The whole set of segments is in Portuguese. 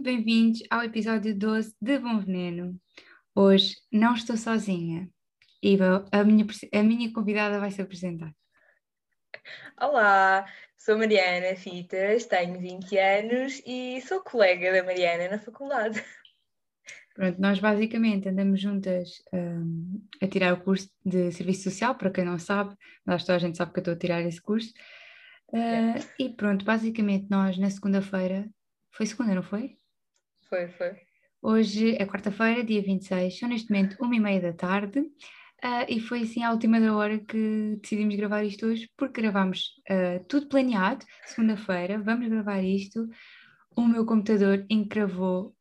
muito bem-vindos ao episódio 12 de Bom Veneno. Hoje não estou sozinha e a minha, a minha convidada vai se apresentar. Olá, sou Mariana Fitas, tenho 20 anos e sou colega da Mariana na faculdade. Pronto, nós basicamente andamos juntas um, a tirar o curso de Serviço Social, para quem não sabe, mas toda a gente sabe que eu estou a tirar esse curso. Uh, E pronto, basicamente nós na segunda-feira, foi segunda, não foi? Foi, foi. Hoje é quarta-feira, dia 26, são neste momento uma e meia da tarde. Uh, e foi assim à última da hora que decidimos gravar isto hoje, porque gravámos uh, tudo planeado, segunda-feira, vamos gravar isto. O meu computador encravou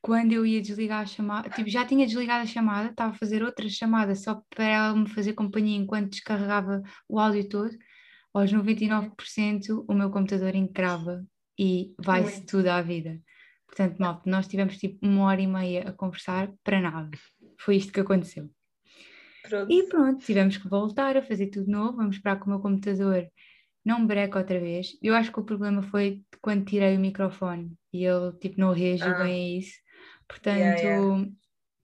quando eu ia desligar a chamada, tipo, já tinha desligado a chamada, estava a fazer outra chamada só para ela me fazer companhia enquanto descarregava o áudio todo. Aos 99% o meu computador encrava e vai-se tudo à vida. Portanto, mal, nós tivemos tipo uma hora e meia a conversar para nada. Foi isto que aconteceu. Pronto. E pronto, tivemos que voltar a fazer tudo novo. Vamos esperar que o meu computador não breca outra vez. Eu acho que o problema foi quando tirei o microfone e ele tipo não reagiu ah. bem a isso. Portanto, yeah, yeah.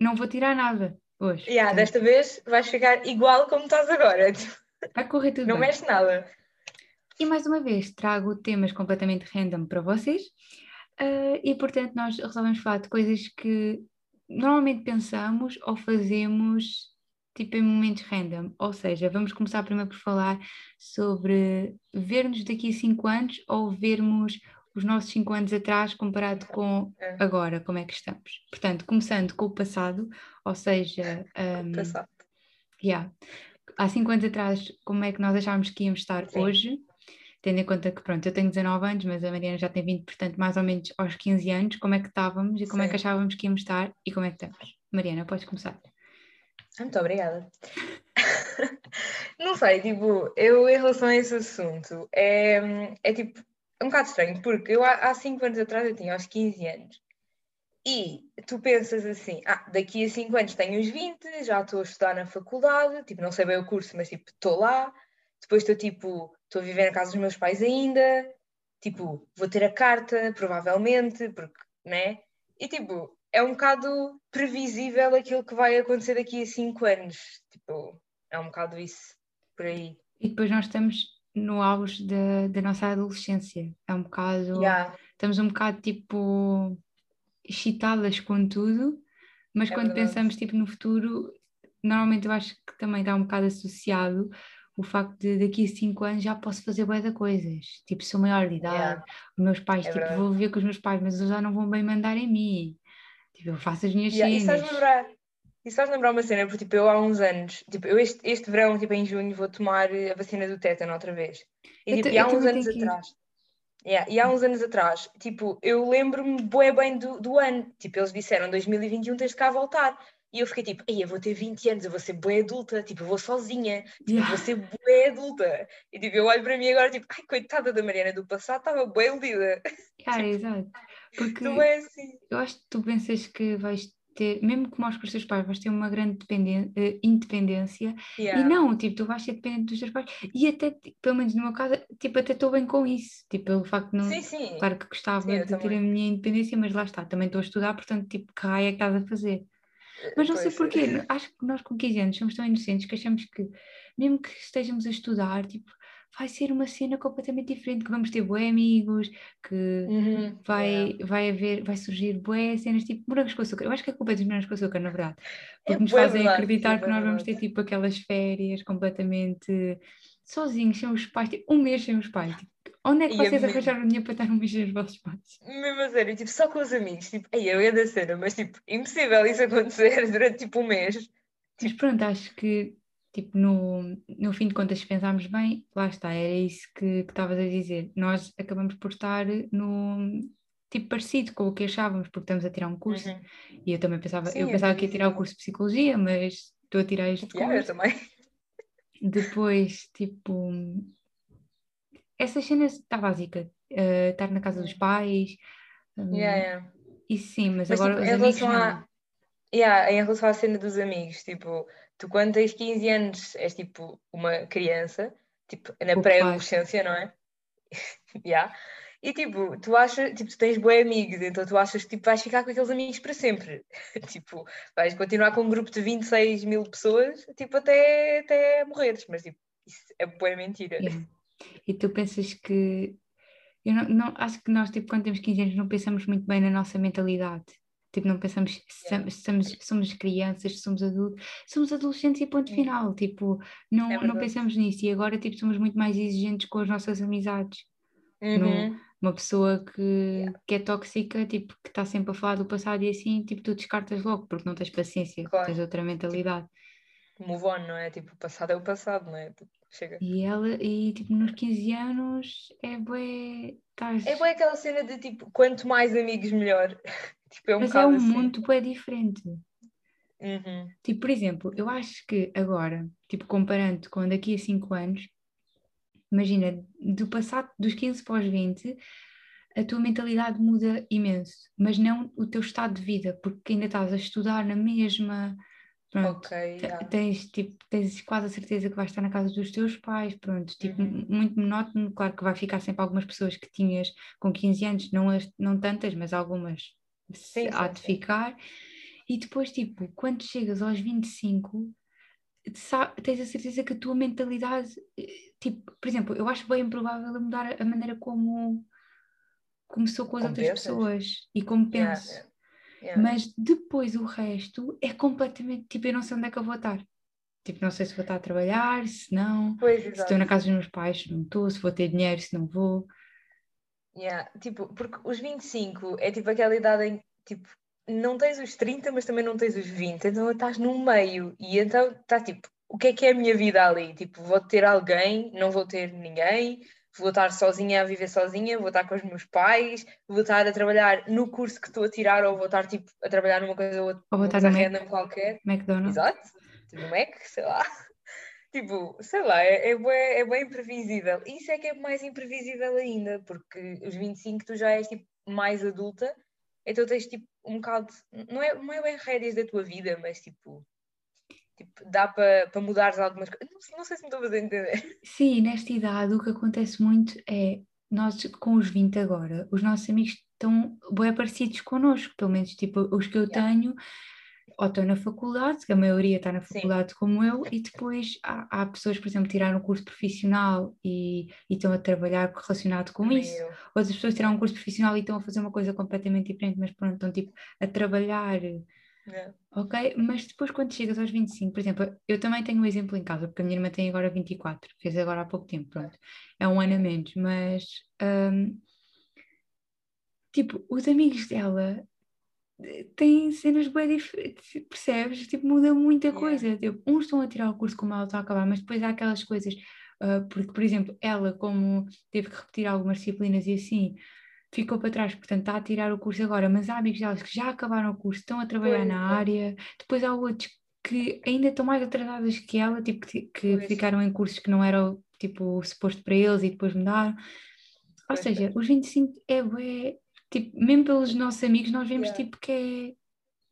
não vou tirar nada hoje. Yeah, Portanto, desta vez vais ficar igual como estás agora. Vai correr tudo não bem. Não mexe nada. E mais uma vez trago temas completamente random para vocês. Uh, e portanto, nós resolvemos falar de coisas que normalmente pensamos ou fazemos tipo em momentos random. Ou seja, vamos começar primeiro por falar sobre ver-nos daqui a 5 anos ou vermos os nossos 5 anos atrás comparado com agora, como é que estamos. Portanto, começando com o passado, ou seja, um, passado. Yeah, há 5 anos atrás, como é que nós achávamos que íamos estar Sim. hoje, tendo em conta que, pronto, eu tenho 19 anos, mas a Mariana já tem 20, portanto, mais ou menos aos 15 anos, como é que estávamos e como Sim. é que achávamos que íamos estar e como é que estamos. Mariana, podes começar. Muito obrigada. não sei, tipo, eu em relação a esse assunto, é, é tipo, é um bocado estranho, porque eu há 5 anos atrás eu tinha aos 15 anos. E tu pensas assim, ah, daqui a 5 anos tenho os 20, já estou a estudar na faculdade, tipo, não sei bem o curso, mas tipo, estou lá. Depois estou tipo, estou a viver na casa dos meus pais ainda, tipo, vou ter a carta, provavelmente, porque, né? E tipo, é um bocado previsível aquilo que vai acontecer daqui a 5 anos. Tipo, é um bocado isso, por aí. E depois nós estamos no auge da, da nossa adolescência. É um bocado. Yeah. Estamos um bocado tipo excitadas com tudo, mas é quando verdade. pensamos tipo no futuro, normalmente eu acho que também está um bocado associado o facto de daqui a cinco anos já posso fazer bué de coisas, tipo sou maior de idade, yeah. os meus pais, é tipo verdade. vou viver com os meus pais, mas eles já não vão bem mandar em mim, tipo eu faço as minhas yeah. cenas. E lembrar, e só lembrar uma cena, porque tipo, eu há uns anos, tipo, eu este, este verão, tipo, em junho, vou tomar a vacina do tétano outra vez. E, tipo, e há uns anos atrás. Yeah, e há uns anos atrás, tipo, eu lembro-me bué bem do, do ano. Tipo, eles disseram 2021 tens de cá voltar. E eu fiquei tipo, ei, eu vou ter 20 anos, eu vou ser bué adulta, tipo, eu vou sozinha, tipo, yeah. eu vou ser bué adulta. E tipo, eu olho para mim agora, tipo, ai, coitada da Mariana do passado, estava bué iludida. Ah, exato. Porque tu é assim. eu acho que tu pensas que vais ter, mesmo que mostres para os teus pais, vais ter uma grande uh, independência yeah. e não, tipo, tu vais ser dependente dos teus pais e até, tipo, pelo menos no meu caso, tipo, até estou bem com isso, tipo, pelo facto de não, sim, sim. claro que gostava sim, de ter também. a minha independência, mas lá está, também estou a estudar, portanto, tipo, que raio é que estás a fazer? Mas não pois sei porquê, é. acho que nós com 15 anos somos tão inocentes que achamos que, mesmo que estejamos a estudar, tipo, vai ser uma cena completamente diferente, que vamos ter bué amigos, que uhum, vai, yeah. vai haver, vai surgir bué cenas tipo morangos com açúcar. Eu acho que a culpa é dos morangos com açúcar, na verdade. Porque é nos fazem verdade, acreditar que nós vamos ter tipo aquelas férias completamente sozinhos, sem os pais, tipo, um mês sem os pais. Tipo, onde é que e vocês arranjaram dinheiro para estar um mês sem os vossos pais? Mesmo a sério, tipo, só com os amigos. Tipo, aí eu ia da cena, mas tipo, impossível isso acontecer durante tipo um mês. Mas pronto, acho que tipo, no, no fim de contas, se pensarmos bem, lá está, era isso que estavas a dizer. Nós acabamos por estar no tipo parecido com o que achávamos, porque estamos a tirar um curso. Uhum. E eu também pensava, Sim, eu pensava que ia tirar o curso de psicologia, mas estou a tirar este curso. Yeah, eu também. Depois, tipo, essas cenas está básica. Uh, estar na casa dos pais. Um, yeah, yeah. Isso sim, mas, mas agora tipo, os amigos a... Yeah, em relação à cena dos amigos, tipo, tu quando tens 15 anos és tipo uma criança, tipo na pré-adolescência, não é? yeah. E tipo, tu achas, tipo, tu tens bons amigos, então tu achas que tipo, vais ficar com aqueles amigos para sempre. tipo, vais continuar com um grupo de 26 mil pessoas, tipo, até, até morreres, mas tipo, isso é boa mentira. Yeah. E tu pensas que. Eu não, não, acho que nós, tipo, quando temos 15 anos, não pensamos muito bem na nossa mentalidade. Tipo, não pensamos se somos, somos crianças, se somos adultos, somos adolescentes e ponto final. Tipo, não, É não pensamos nisso. E agora, tipo, somos muito mais exigentes com as nossas amizades. Uhum. Uma pessoa que, Yeah. que é tóxica, tipo, que está sempre a falar do passado e assim, tipo, tu descartas logo, porque não tens paciência, Claro. tens outra mentalidade. Move on, não é? Tipo, o passado é o passado, não é? Tipo, chega. E ela, e tipo, nos 15 anos, é bué, estás... É boa aquela cena de tipo, quanto mais amigos, melhor. tipo, é um Mas é um assim. mundo bué diferente. Uhum. Tipo, por exemplo, eu acho que agora, tipo, comparando com daqui a 5 anos, imagina, do passado dos 15 para os 20, a tua mentalidade muda imenso, mas não o teu estado de vida, porque ainda estás a estudar na mesma, pronto, Ok, yeah. tens, tipo, tens quase a certeza que vais estar na casa dos teus pais, pronto, tipo, Uhum. muito monótono, claro que vai ficar sempre algumas pessoas que tinhas com 15 anos, não, as, não tantas, mas algumas Sim, há sim, de sim. ficar, e depois, tipo, quando chegas aos 25, sa- tens a certeza que a tua mentalidade, eh, tipo, por exemplo, eu acho bem improvável mudar a maneira como começou com as Como outras pensas? pessoas e como penso. yeah, yeah. Mas depois o resto é completamente, tipo, eu não sei onde é que eu vou estar. Tipo, não sei se vou estar a trabalhar, se não, Pois, se estou na casa dos meus pais, se não estou, se vou ter dinheiro, se não vou. Yeah, Tipo, porque os 25 é tipo aquela idade em que tipo, não tens os 30, mas também não tens os 20, então estás no meio. E então estás tipo, o que é que é a minha vida ali? Tipo, vou ter alguém, não vou ter ninguém, vou estar sozinha a viver sozinha, vou estar com os meus pais, vou estar a trabalhar no curso que estou a tirar, ou vou estar tipo a trabalhar numa coisa ou outra, Ou vou estar Mac. qualquer. McDonald's. Exato, tipo, no Mac, sei lá. Tipo, sei lá, é, é, bué, é bem imprevisível. Isso é que é mais imprevisível ainda, porque os 25 tu já és tipo mais adulta, então tens tipo um bocado, não é, não é bem rédeas da tua vida, mas tipo, tipo dá para pa mudares algumas coisas. Não, não sei se me estou a fazer entender. Sim, nesta idade o que acontece muito é, nós com os 20 agora, os nossos amigos estão bem parecidos connosco, pelo menos tipo os que eu Yeah. tenho, ou estão na faculdade, que a maioria está na Sim. faculdade como eu, e depois há, há pessoas, por exemplo, tiraram um curso profissional e, e estão a trabalhar relacionado com Também isso. Outras pessoas tiraram um curso profissional e estão a fazer uma coisa completamente diferente, mas pronto, estão tipo a trabalhar, Yeah. ok? Mas depois quando chegas aos 25, por exemplo, eu também tenho um exemplo em casa, porque a minha irmã tem agora 24, fez agora há pouco tempo, pronto, é um ano a menos, mas hum, tipo, os amigos dela eh, têm cenas bem diferentes, percebes? Tipo, muda muita Yeah. coisa. Tipo, uns estão a tirar o curso como ela está a acabar, mas depois há aquelas coisas, ah, porque, por exemplo, ela, como teve que repetir algumas disciplinas e assim, ficou para trás, portanto está a tirar o curso agora, mas há amigos delas que já acabaram o curso, estão a trabalhar Pois na é. área, depois há outros que ainda estão mais atrasadas que ela, tipo, que, que ficaram em cursos que não eram, tipo, suposto para eles e depois mudaram. Ou Pois, seja, os 25 é bué, tipo, mesmo pelos nossos amigos, nós vemos Yeah. tipo que é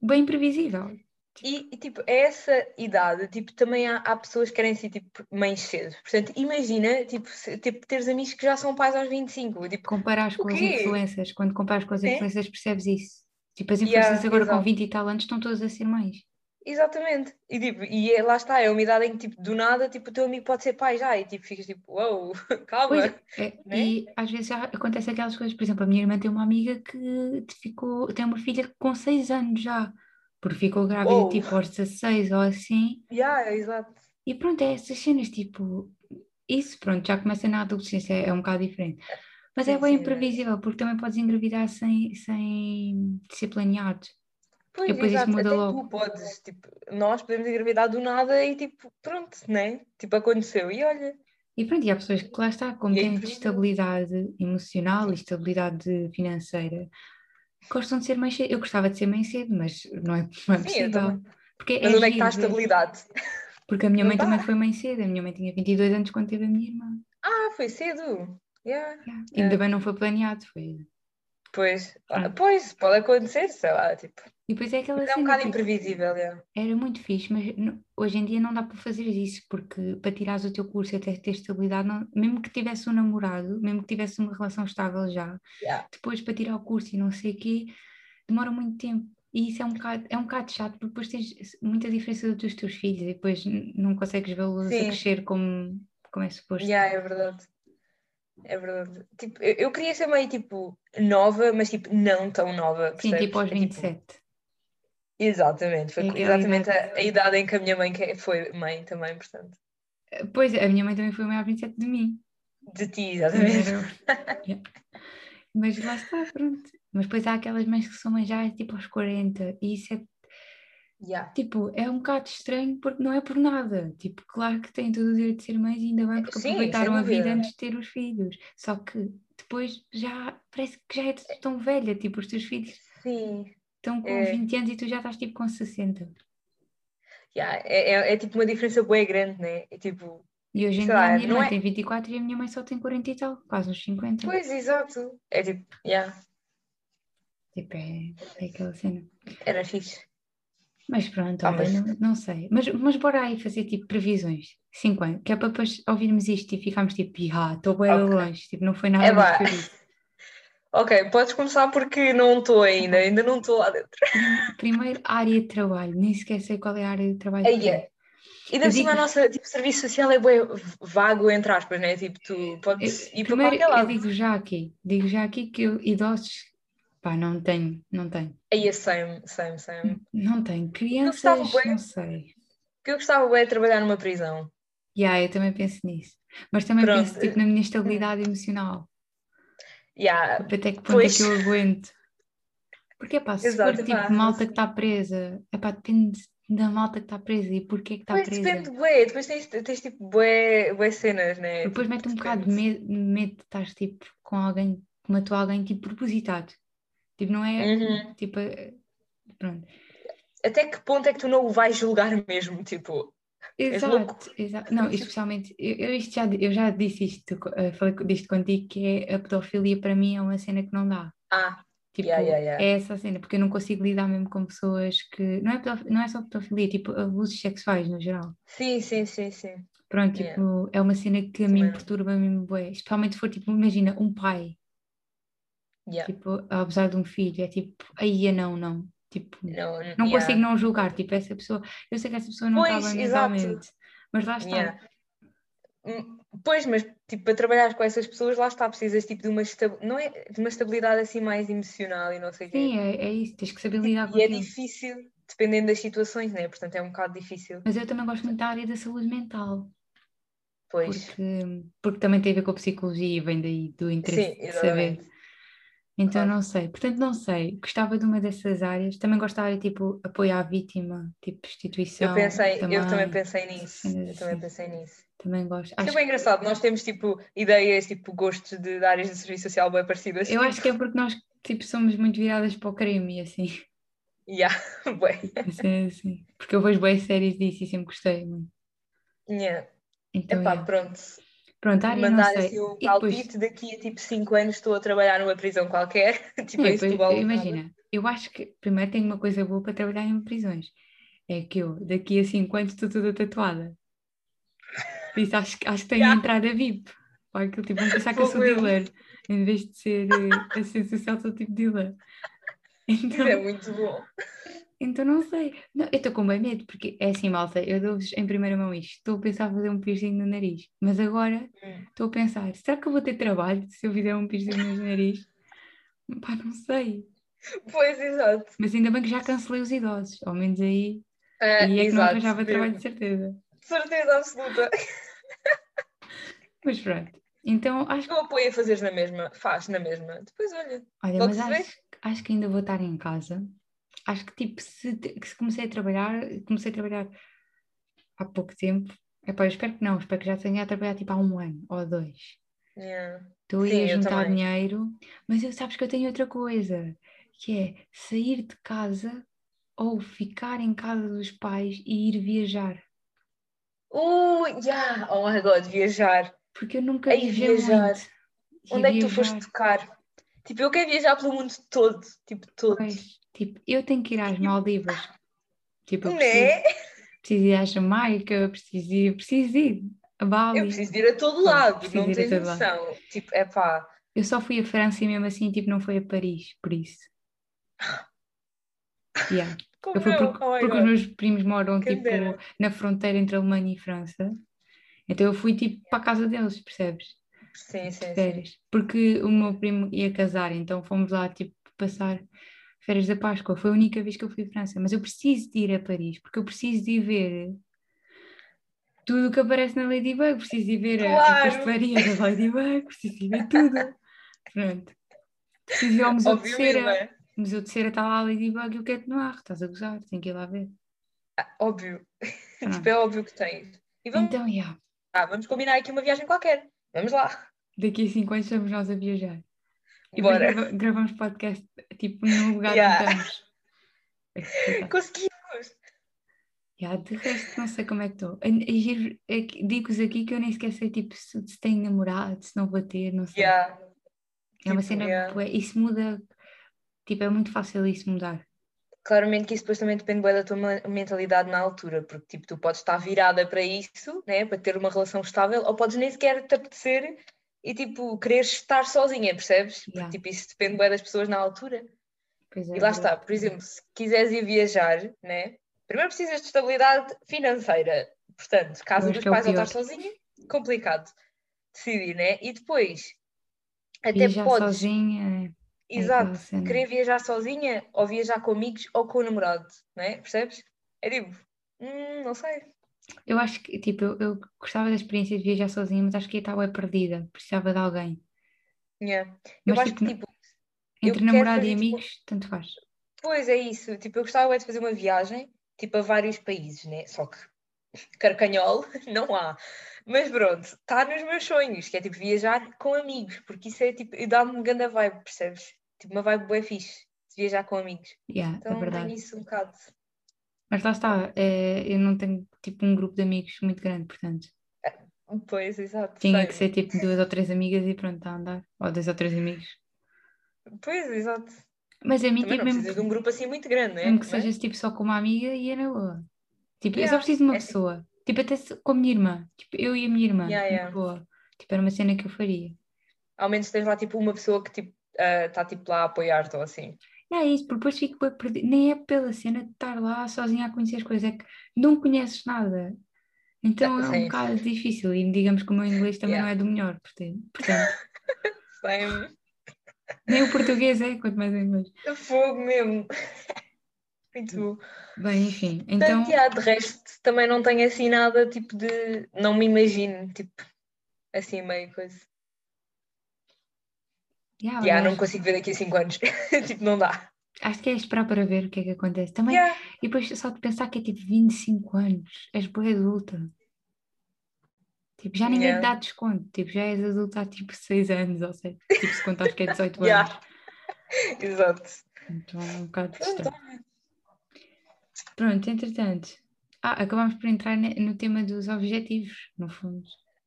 bem previsível. E, e, tipo, a essa idade, tipo, também há, há pessoas que querem ser tipo mães cedo. Portanto, imagina, tipo, se- tipo, teres amigos que já são pais aos 25. Tipo, Comparas com as influências, quando comparas com as É? influências percebes isso. Tipo, as Yeah, influências agora com exato. 20 e tal anos estão todas a ser mães. exatamente. E, tipo, e é- lá está, é uma idade em que, tipo, do nada, tipo, o teu amigo pode ser pai já. E, tipo, ficas tipo, uou, calma. Pois é, né? e às vezes já acontece aquelas coisas, por exemplo, a minha irmã tem uma amiga que ficou, tem uma filha com 6 anos já, porque ficou grávida Uou. tipo aos 16 ou assim, Yeah, exato. e pronto, é essas cenas, tipo, isso pronto, já começa na adolescência, é, é um bocado diferente. Mas é bem sim, mas- imprevisível, porque também podes engravidar sem, sem ser planeado. Pois, depois isso exato. muda Até logo. tu podes, tipo, nós podemos engravidar do nada e, tipo, pronto, né? Tipo, aconteceu. E olha, E pronto, e há pessoas que lá está, como E é têm imprevisível. estabilidade emocional e estabilidade financeira, gostam de ser mais cedo. Eu gostava de ser mãe cedo, mas não é, não é Sim, possível. também. Porque mas é onde é que está a estabilidade? Porque a minha Não mãe também foi mãe cedo. A minha mãe tinha 22 anos quando teve a minha irmã. Ah, foi cedo. Yeah. Yeah. É. Ainda bem não foi planeado, foi. Pois, ah, Pronto. pois, pode acontecer, sei lá, tipo. E depois é aquela é um bocado tipo, imprevisível, é. era muito fixe, mas hoje em dia não dá para fazer isso, porque para tirares o teu curso e até ter estabilidade, não- mesmo que tivesse um namorado, mesmo que tivesse uma relação estável já, Yeah. depois para tirar o curso e não sei o quê, demora muito tempo. E isso é um bocado, é um bocado chato, porque depois tens muita diferença dos teus filhos e depois não consegues vê-los a crescer como, como é suposto. Yeah, é verdade. É verdade. Tipo, eu, eu queria ser meio tipo nova, mas tipo não tão nova. Sim, percebes? tipo aos É, 27. Exatamente, foi aquela exatamente a, idade. a idade em que a minha mãe foi mãe também, portanto. Pois, a minha mãe também foi mãe aos 27 de mim. De ti, exatamente. Yeah. Mas lá está, pronto. Mas depois há aquelas mães que são mães já tipo aos 40 e isso é Yeah. tipo, é um bocado estranho porque não é por nada. Tipo, claro que têm todo o direito de ser mães e ainda bem porque Sim, aproveitaram a vida antes de ter os filhos. Só que depois já parece que já é tão velha, tipo, os teus filhos Sim. estão com É. 20 anos e tu já estás tipo com 60. Yeah. É, é, é tipo uma diferença bem grande, né? É tipo, E hoje em dia a minha mãe é- tem 24 e a minha mãe só tem 40 e tal, quase uns 50. pois, exato. É tipo, yeah, Tipo, é, é aquela cena. era fixe. Mas pronto, Ah, olha, mas- não, não sei. Mas, mas bora aí fazer tipo previsões. 5 anos. Que é para depois ouvirmos isto e ficarmos tipo, ah, estou bem Ok. longe. Tipo, não foi nada É muito. Ok, podes começar porque não estou ainda, ainda não estou lá dentro. Prim- Primeiro, área de trabalho. Nem sequer sei qual é a área de trabalho. Aí é. é. Ainda Eu por cima a digo- nossa tipo, serviço social é bem vago, entre aspas, né? Tipo, tu podes Eu- ir para Primeiro, qualquer eu lado. digo já aqui. Digo já aqui que eu, idosos, pá, não tenho, não tenho. Aí é same, same, same. Não tenho. gostava Crianças, bué. não sei. Porque eu gostava bem de trabalhar numa prisão. Yeah, eu também penso nisso. Mas também Pronto, penso tipo, na minha estabilidade emocional. Yeah, Tipo, Até que ponto Pois. é que eu aguento? Porque, pá, se Exato, for tipo malta que está presa, epá, depende da malta que está presa e porquê que está presa. depende, bué. Depois tens, tens tipo bué, bué cenas, né? Depois Tipo, mete um bocado de medo, medo de estar tipo com alguém que matou alguém tipo propositado. Tipo, não é Uhum. tipo, pronto. Até que ponto é que tu não o vais julgar mesmo? Tipo, louco. Exato, exato. Não, especialmente, eu, isto já, eu já disse isto, eh, falei disto contigo, que é a pedofilia para mim é uma cena que não dá. ah, Tipo, Yeah, yeah, yeah. é essa a cena, porque eu não consigo lidar mesmo com pessoas que. Não é, não é só pedofilia, tipo, abusos sexuais no geral. sim, sim, sim, sim. Pronto, tipo, é uma cena que a mim perturba mesmo bué. Especialmente se for, tipo, imagina, um pai, Yeah. tipo, abusar de um filho, é tipo, aí é não, não. Tipo, Não, não yeah. consigo não julgar, tipo, essa pessoa, eu sei que essa pessoa não Pois, exato. mentalmente, mas lá está. Yeah. Hum, Pois, mas tipo, para trabalhar com essas pessoas, lá está, precisas tipo, de, uma não é, de uma estabilidade assim mais emocional e não sei o quê. Sim, é, é isso, tens que saber lidar com E é aquilo. difícil, dependendo das situações, né? Portanto, é um bocado difícil. Mas eu também gosto muito da área da saúde mental, Pois, porque, porque também tem a ver com a psicologia e vem daí do interesse sim, de saber. Então Claro. não sei, portanto não sei, gostava de uma dessas áreas, também gosto da área tipo apoio à vítima, tipo prostituição. Eu pensei, eu também também, pensei nisso. Eu também assim. pensei nisso. também gosto. É Acho, bem engraçado, nós temos tipo ideias, tipo gostos de, de áreas de serviço social bem parecidas. eu acho que é porque nós tipo somos muito viradas para o crime assim, Yeah, bué. assim, assim. porque eu vejo boas séries disso e sempre gostei muito. Yeah. Então, Epá, yeah. pronto. Pronto, a área não Mandar sei. assim um E depois, palpite, daqui a tipo 5 anos estou a trabalhar numa prisão qualquer, tipo não, em depois, nada. imagina, eu acho que primeiro tenho uma coisa boa para trabalhar em prisões, é que eu daqui a 5 anos estou toda tatuada. Por isso acho, que- acho que tenho a entrada VIP. Ou aquilo tipo, vão pensar que eu sou dealer. Em vez de ser eh, assistente social, sou tipo dealer. Isso Então, é muito bom. Então não sei. Não, eu estou com bem medo, porque é assim, malta, eu dou-vos em primeira mão isto. Estou a pensar em fazer um piercing no nariz. Mas agora Hum. estou a pensar, será que eu vou ter trabalho se eu fizer um piercing no nariz? Pá, não sei. Pois, exato. Mas ainda bem que já cancelei os idosos. Ao menos aí. Ah, aí é que não arranjava trabalho de certeza. Certeza absoluta. Mas pronto. Então acho Eu apoio a fazeres na mesma, faz na mesma. Depois olha. Olha, mas acho, acho que ainda vou estar em casa. Acho que tipo, se, se comecei a trabalhar, comecei a trabalhar há pouco tempo. Epá, eu espero que não, espero que já tenha a trabalhar tipo há um ano ou dois. Yeah. Sim, eu juntar também. dinheiro, mas eu sabes que eu tenho outra coisa, que é sair de casa ou ficar em casa dos pais e ir viajar. Uh, yeah. Oh my god, viajar. Porque eu nunca Ei, viajar. muito. E Onde é que tu viajar- foste tocar? Tipo, eu quero viajar pelo mundo todo, tipo, todo. Pois, tipo, eu tenho que ir às Maldivas. Tipo, eu preciso, é? preciso ir à Jamaica, preciso ir, preciso ir a Bali. Eu preciso ir a todo lado, não tens todo lado. noção. Tipo, é pá. Eu só fui a França e mesmo assim, tipo, não foi a Paris, por isso. Yeah. Como Eu fui porque, Oh porque os meus primos moram, Quem tipo, dera. na fronteira entre a Alemanha e França. Então eu fui, tipo, para a casa deles, percebes? Sim, sim, sim. férias. Porque o meu primo ia casar, então fomos lá, tipo, passar férias da Páscoa. Foi a única vez que eu fui à França. Mas eu preciso de ir a Paris, porque eu preciso de ver tudo o que aparece na Ladybug. Preciso de ir ver a- a Claro. pastelaria da Ladybug, preciso de ir ver tudo. Pronto. Preciso ir ao Museu de Óbvio, Cera. O Museu de Cera está lá a Ladybug e o Cat Noir. Estás a gozar, tenho que ir lá ver. Óbvio. Pronto. tipo, é óbvio que tens. E vamos, Então, já. ah, vamos combinar aqui uma viagem qualquer. Vamos lá. Daqui a 5 anos estamos nós a viajar. E Bora. grava- gravamos podcast, tipo, no lugar Yeah. onde estamos. É. Conseguimos. Já, de resto, não sei como é que estou. É- Digo-vos aqui que eu nem sequer sei tipo, se, se tenho namorado, se não vou ter, não sei. Yeah. é uma tipo, cena, yeah. isso muda, tipo, é muito fácil isso mudar. Claramente que isso depois também depende bué da tua mentalidade na altura, porque tipo, tu podes estar virada para isso, né, para ter uma relação estável, ou podes nem sequer te apetecer e tipo, querer estar sozinha, percebes? Porque Yeah. tipo, isso depende bué das pessoas na altura. É, E lá é está, por exemplo, se quiseres ir viajar, né, primeiro precisas de estabilidade financeira. Portanto, casa acho dos é pais ou estar sozinha, complicado decidir, né? E depois, até Viajar podes, sozinha, é exato, aquela cena. querer viajar sozinha ou viajar com amigos ou com o namorado, né? Percebes? É tipo, hum, não sei. Eu acho que, tipo, eu, eu gostava da experiência de viajar sozinha, mas acho que estava perdida, precisava de alguém. Yeah. Eu Mas, acho tipo, que tipo, Entre namorado e fazer, tipo, amigos, tanto faz. Pois é isso, tipo, eu gostava é de fazer uma viagem, tipo, a vários países, né? Só que carcanhol não há. Mas pronto, está nos meus sonhos, que é tipo viajar com amigos, porque isso é tipo, e dá-me uma grande vibe, percebes? Tipo, uma vibe bué fixe, de viajar com amigos. Yeah, é Então verdade. tenho isso um bocado. Mas lá está, é, eu não tenho tipo um grupo de amigos muito grande, portanto. Pois, exato. Tinha que tenho. ser tipo duas ou três amigas e pronto, está a andar. Ou dois ou três amigos. Pois, exato. Mas a mim, Também tipo, não mesmo que, de um grupo assim muito grande, né? mesmo que Mas- seja tipo só com uma amiga e é na boa. Tipo, eu só Yeah, preciso de uma é pessoa. Tipo, até com a minha irmã. Tipo, eu e a minha irmã. Yeah, yeah. boa. Tipo, era uma cena que eu faria. Ao menos tens lá tipo uma pessoa que tipo está tipo lá a apoiar-te ou assim. É isso, porque depois fico bué perdido. Nem é pela cena de estar lá sozinha a conhecer as coisas, é que não conheces nada. Então é um bocado difícil. E digamos que o meu inglês também Yeah. não é do melhor. Portanto, Same. nem o português é, quanto mais o inglês. Fogo mesmo. Muito bom. Bem, enfim. Então, Portanto, de resto, também não tenho assim nada tipo de. Não me imagino, tipo, assim meio coisa. Yeah, Yeah, não consigo ver daqui a 5 anos. tipo, não dá. acho que é esperar para ver o que é que acontece. Também, Yeah. e depois só de pensar que é tipo 25 anos, és boa adulta. Tipo, já ninguém te Yeah. dá desconto. Tipo, já és adulta há tipo 6 anos, ou seja, tipo, se contares que é 18 Yeah. anos. Exato. Então é um bocado Pronto, estranho. Pronto, entretanto, ah, acabámos por entrar no tema dos objetivos, no fundo.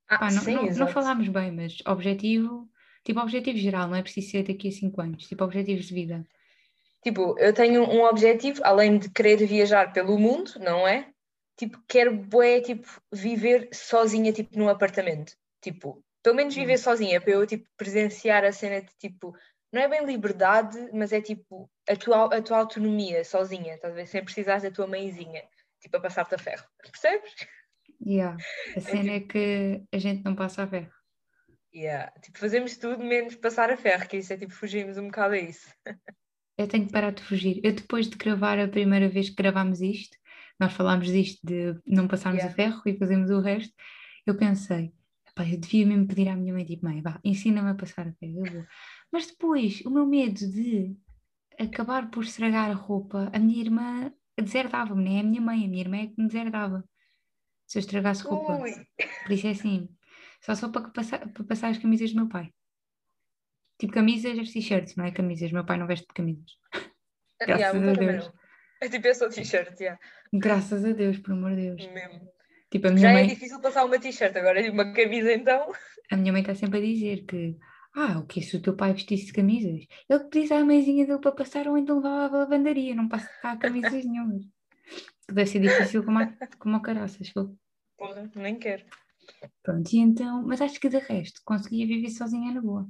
Ah, Pá, não, sim, não, não falámos bem, mas objetivo, tipo objetivo geral, não é preciso ser daqui a 5 anos, tipo objetivos de vida. Tipo, eu tenho um objetivo, além de querer viajar pelo mundo, não é? Tipo, quero bué, tipo, viver sozinha, tipo, num apartamento. Tipo, pelo menos viver sozinha, para eu, tipo, presenciar a cena de, tipo, não é bem liberdade, mas é, tipo, a tua, a tua autonomia sozinha, ver? Sem precisares da tua mãezinha, tipo, a passar-te a ferro. Percebes? Yeah. A cena é que a gente não passa a ferro. Yeah. Tipo, fazemos tudo menos passar a ferro, que isso é, tipo, fugimos um bocado a isso. Eu tenho que parar de fugir. Eu depois de gravar a primeira vez que gravámos isto, nós falámos disto de não passarmos Yeah. a ferro e fazemos o resto, eu pensei, "Epá, eu devia mesmo pedir à minha mãe, tipo, mãe, vá, ensina-me a passar a ferro, eu vou. Mas depois, o meu medo de acabar por estragar a roupa, a minha irmã deserdava-me, nem é a minha mãe, a minha irmã é que me deserdava. Se eu estragasse roupa. Ui! Por isso é assim, só só para passar, para passar as camisas do meu pai. Tipo camisas, as t-shirts, não é camisas. Meu pai não veste camisas. Graças Yeah, a Deus. É tipo, é só t-shirt, yeah. Graças a Deus, por amor de Deus. mesmo. Tipo, a minha Já é mãe, difícil passar uma t-shirt, agora uma camisa então. a minha mãe está sempre a dizer que Ah, o que se o teu pai vestisse camisas? Ele pedisse à mãezinha dele para passar ou então levava a lavandaria, não passa cá camisas nenhumas. Deve ser difícil como a, como a caraças. Porra, nem quero. Pronto, e então, mas acho que de resto conseguia viver sozinha na boa.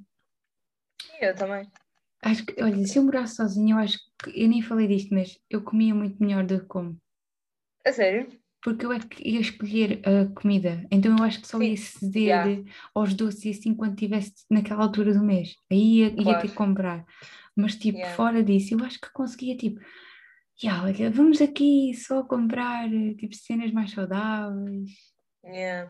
E eu também. Acho que, olha, se eu morasse sozinha, eu acho que, eu nem falei disto, mas eu comia muito melhor do que como. A sério? Porque eu é que ia escolher a comida, então eu acho que só Sim, ia ceder yeah. aos doces e assim quando estivesse naquela altura do mês. Aí ia, ia ter que comprar. Mas tipo, Yeah. fora disso, eu acho que conseguia tipo, "Ya, olha, vamos aqui só comprar tipo cenas mais saudáveis. Yeah.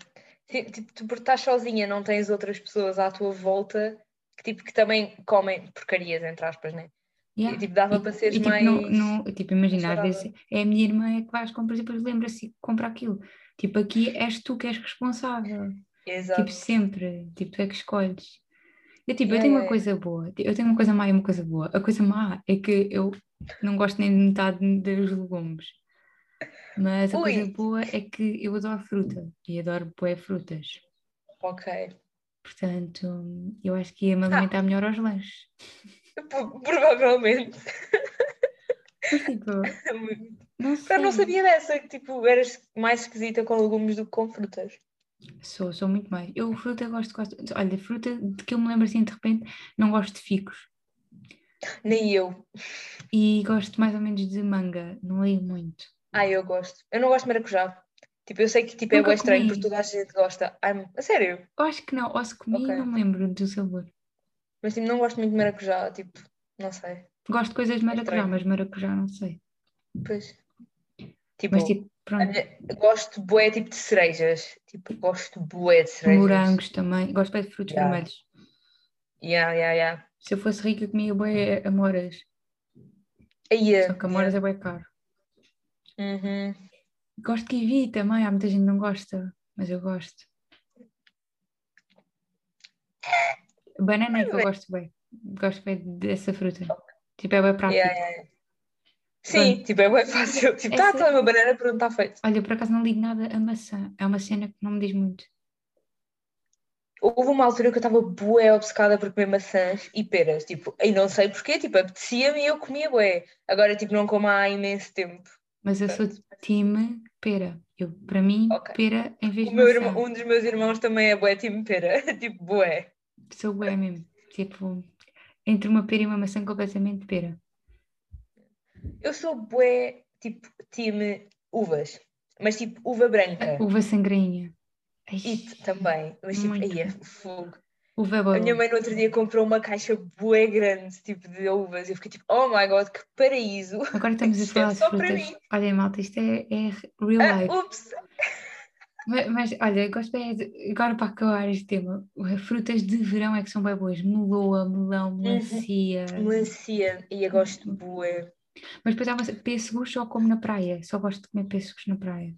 Ti- Tipo, tu por estás sozinha, não tens outras pessoas à tua volta que, tipo, que também comem porcarias, entre aspas, né? Ya. E, tipo, dava E- para e, seres tipo, mais. não, não, tipo, imagina, às vezes é a minha irmã é que vai às compras e depois lembra-se que compra aquilo. Tipo, aqui és tu que és responsável. Exato. Tipo, sempre. Tipo, tu é que escolhes. Eu, tipo, eu Yeah, tenho uma yeah, coisa boa. Eu tenho uma coisa má e uma coisa boa. A coisa má é que eu não gosto nem de metade dos legumes. Mas a coisa Ui. boa é que eu adoro fruta. E adoro bué frutas. Ok. Portanto, eu acho que ia me Ah. alimentar melhor aos lanches. Provavelmente. Mas, tipo, não sei. Eu não sabia dessa, que tipo, eras mais esquisita com legumes do que com frutas. Sou, sou muito mais. Eu fruta gosto quase. Olha, fruta de que eu me lembro assim de repente, não gosto de ficos. Nem eu. E gosto mais ou menos de manga, não leio muito. Ah, eu gosto. Eu não gosto de maracujá. Tipo, eu sei que tipo, é bem estranho, porque toda a gente gosta. Ai, a sério? Eu acho que não, ou se comi, Ok. não me lembro do sabor. Mas tipo, não gosto muito de maracujá, tipo, não sei. Gosto de coisas de maracujá, estranho. mas maracujá não sei. Pois. Tipo, Mas tipo, pronto, gosto bué tipo de cerejas. Tipo, gosto bué de cerejas. morangos também. Gosto bem de frutos Yeah. vermelhos. Yeah, yeah, yeah. Se eu fosse rica, comia bué amoras. Aí, Só que amoras é bué caro. Uhum. Gosto de kiwi também, há muita gente que não gosta, mas eu gosto. Banana é que eu gosto bem. Gosto bem dessa fruta. Tipo, é bem prático. Yeah, yeah. Sim, tipo, é bem fácil. Tipo, tá, Essa- tá uma banana, pronto, está feito. Olha, por acaso não ligo nada a maçã. É uma cena que não me diz muito. Houve uma altura que eu estava bué obcecada por comer maçãs e peras, tipo, e não sei porquê, tipo, apetecia-me e eu comia bué. Agora, tipo, não como há imenso tempo. Mas eu sou Portanto, time pera. Eu, para mim, Ok. pera em vez O de meu irmão, um dos meus irmãos também é bué time pera, tipo, bué. Sou bué mesmo. Tipo, entre uma pera e uma maçã completamente pera. Eu sou bué, tipo, time uvas, mas tipo, uva branca. Uva. Ai, E também, mas tipo, aí é fogo. Uva A minha mãe no outro dia comprou uma caixa bué grande, tipo, de uvas. Eu fiquei tipo, oh my god, que paraíso. Agora estamos a falar é para frutas. mim. Olha, malta, isto é, é real Ah, life. ups! Mas, mas, olha, gosto bem de, agora para acabar este tema, frutas de verão é que são bem boas. Meloa, melão, melancia. Melancia, e eu gosto de bué. Mas depois há uma, pêssegos só como na praia. Só gosto de comer pêssegos na praia.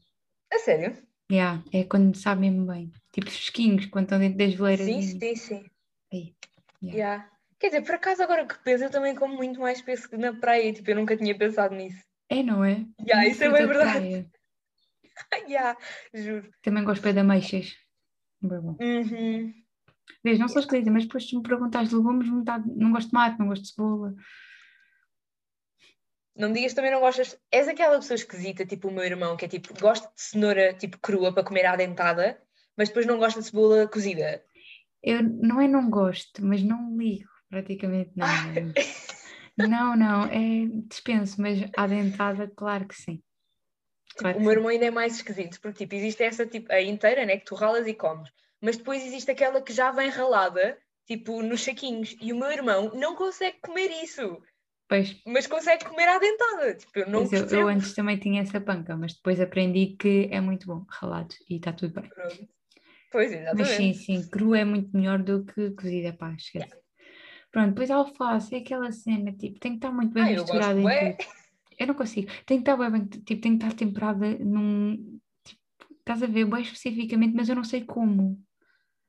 A sério? Yeah, é quando sabe mesmo bem. Tipo fresquinhos, quando estão dentro das veleiras. Sim, sim, sim. Aí, yeah. Yeah. Quer dizer, por acaso, agora que penso, eu também como muito mais pêssego na praia. Tipo, eu nunca tinha pensado nisso. É, não é? Yeah, isso é bem de verdade. yeah, juro. Também gosto de ameixas. Bem bom. Uhum. Vês, não sou escolhida, mas depois se me perguntares de legumes, não gosto de tomate, não gosto de cebola. Não me digas também não gostas. És aquela pessoa esquisita, tipo o meu irmão, que é tipo, gosta de cenoura tipo crua para comer à dentada, mas depois não gosta de cebola cozida. Eu não é não gosto, mas não ligo praticamente nada. Não, não, é dispenso, mas à dentada, claro que sim. Claro o meu irmão ainda é mais esquisito, porque tipo, existe essa tipo, a inteira, né, que tu ralas e comes, mas depois existe aquela que já vem ralada, tipo, nos saquinhos, e o meu irmão não consegue comer isso, Pois, mas consegue comer à dentada. Tipo, eu não eu, eu antes também tinha essa panca, mas depois aprendi que é muito bom, ralado, e está tudo bem. Pronto. Pois, Mas sim, exatamente. sim, cru é muito melhor do que cozida, pá, esquece. Pronto, depois a alface é aquela cena, tipo, tem que estar muito bem Ah, eu misturada em bué. tudo. Eu não consigo. Tem que estar bem, tipo, tem que estar temperada num. Tipo, estás a ver, bem especificamente, mas eu não sei como.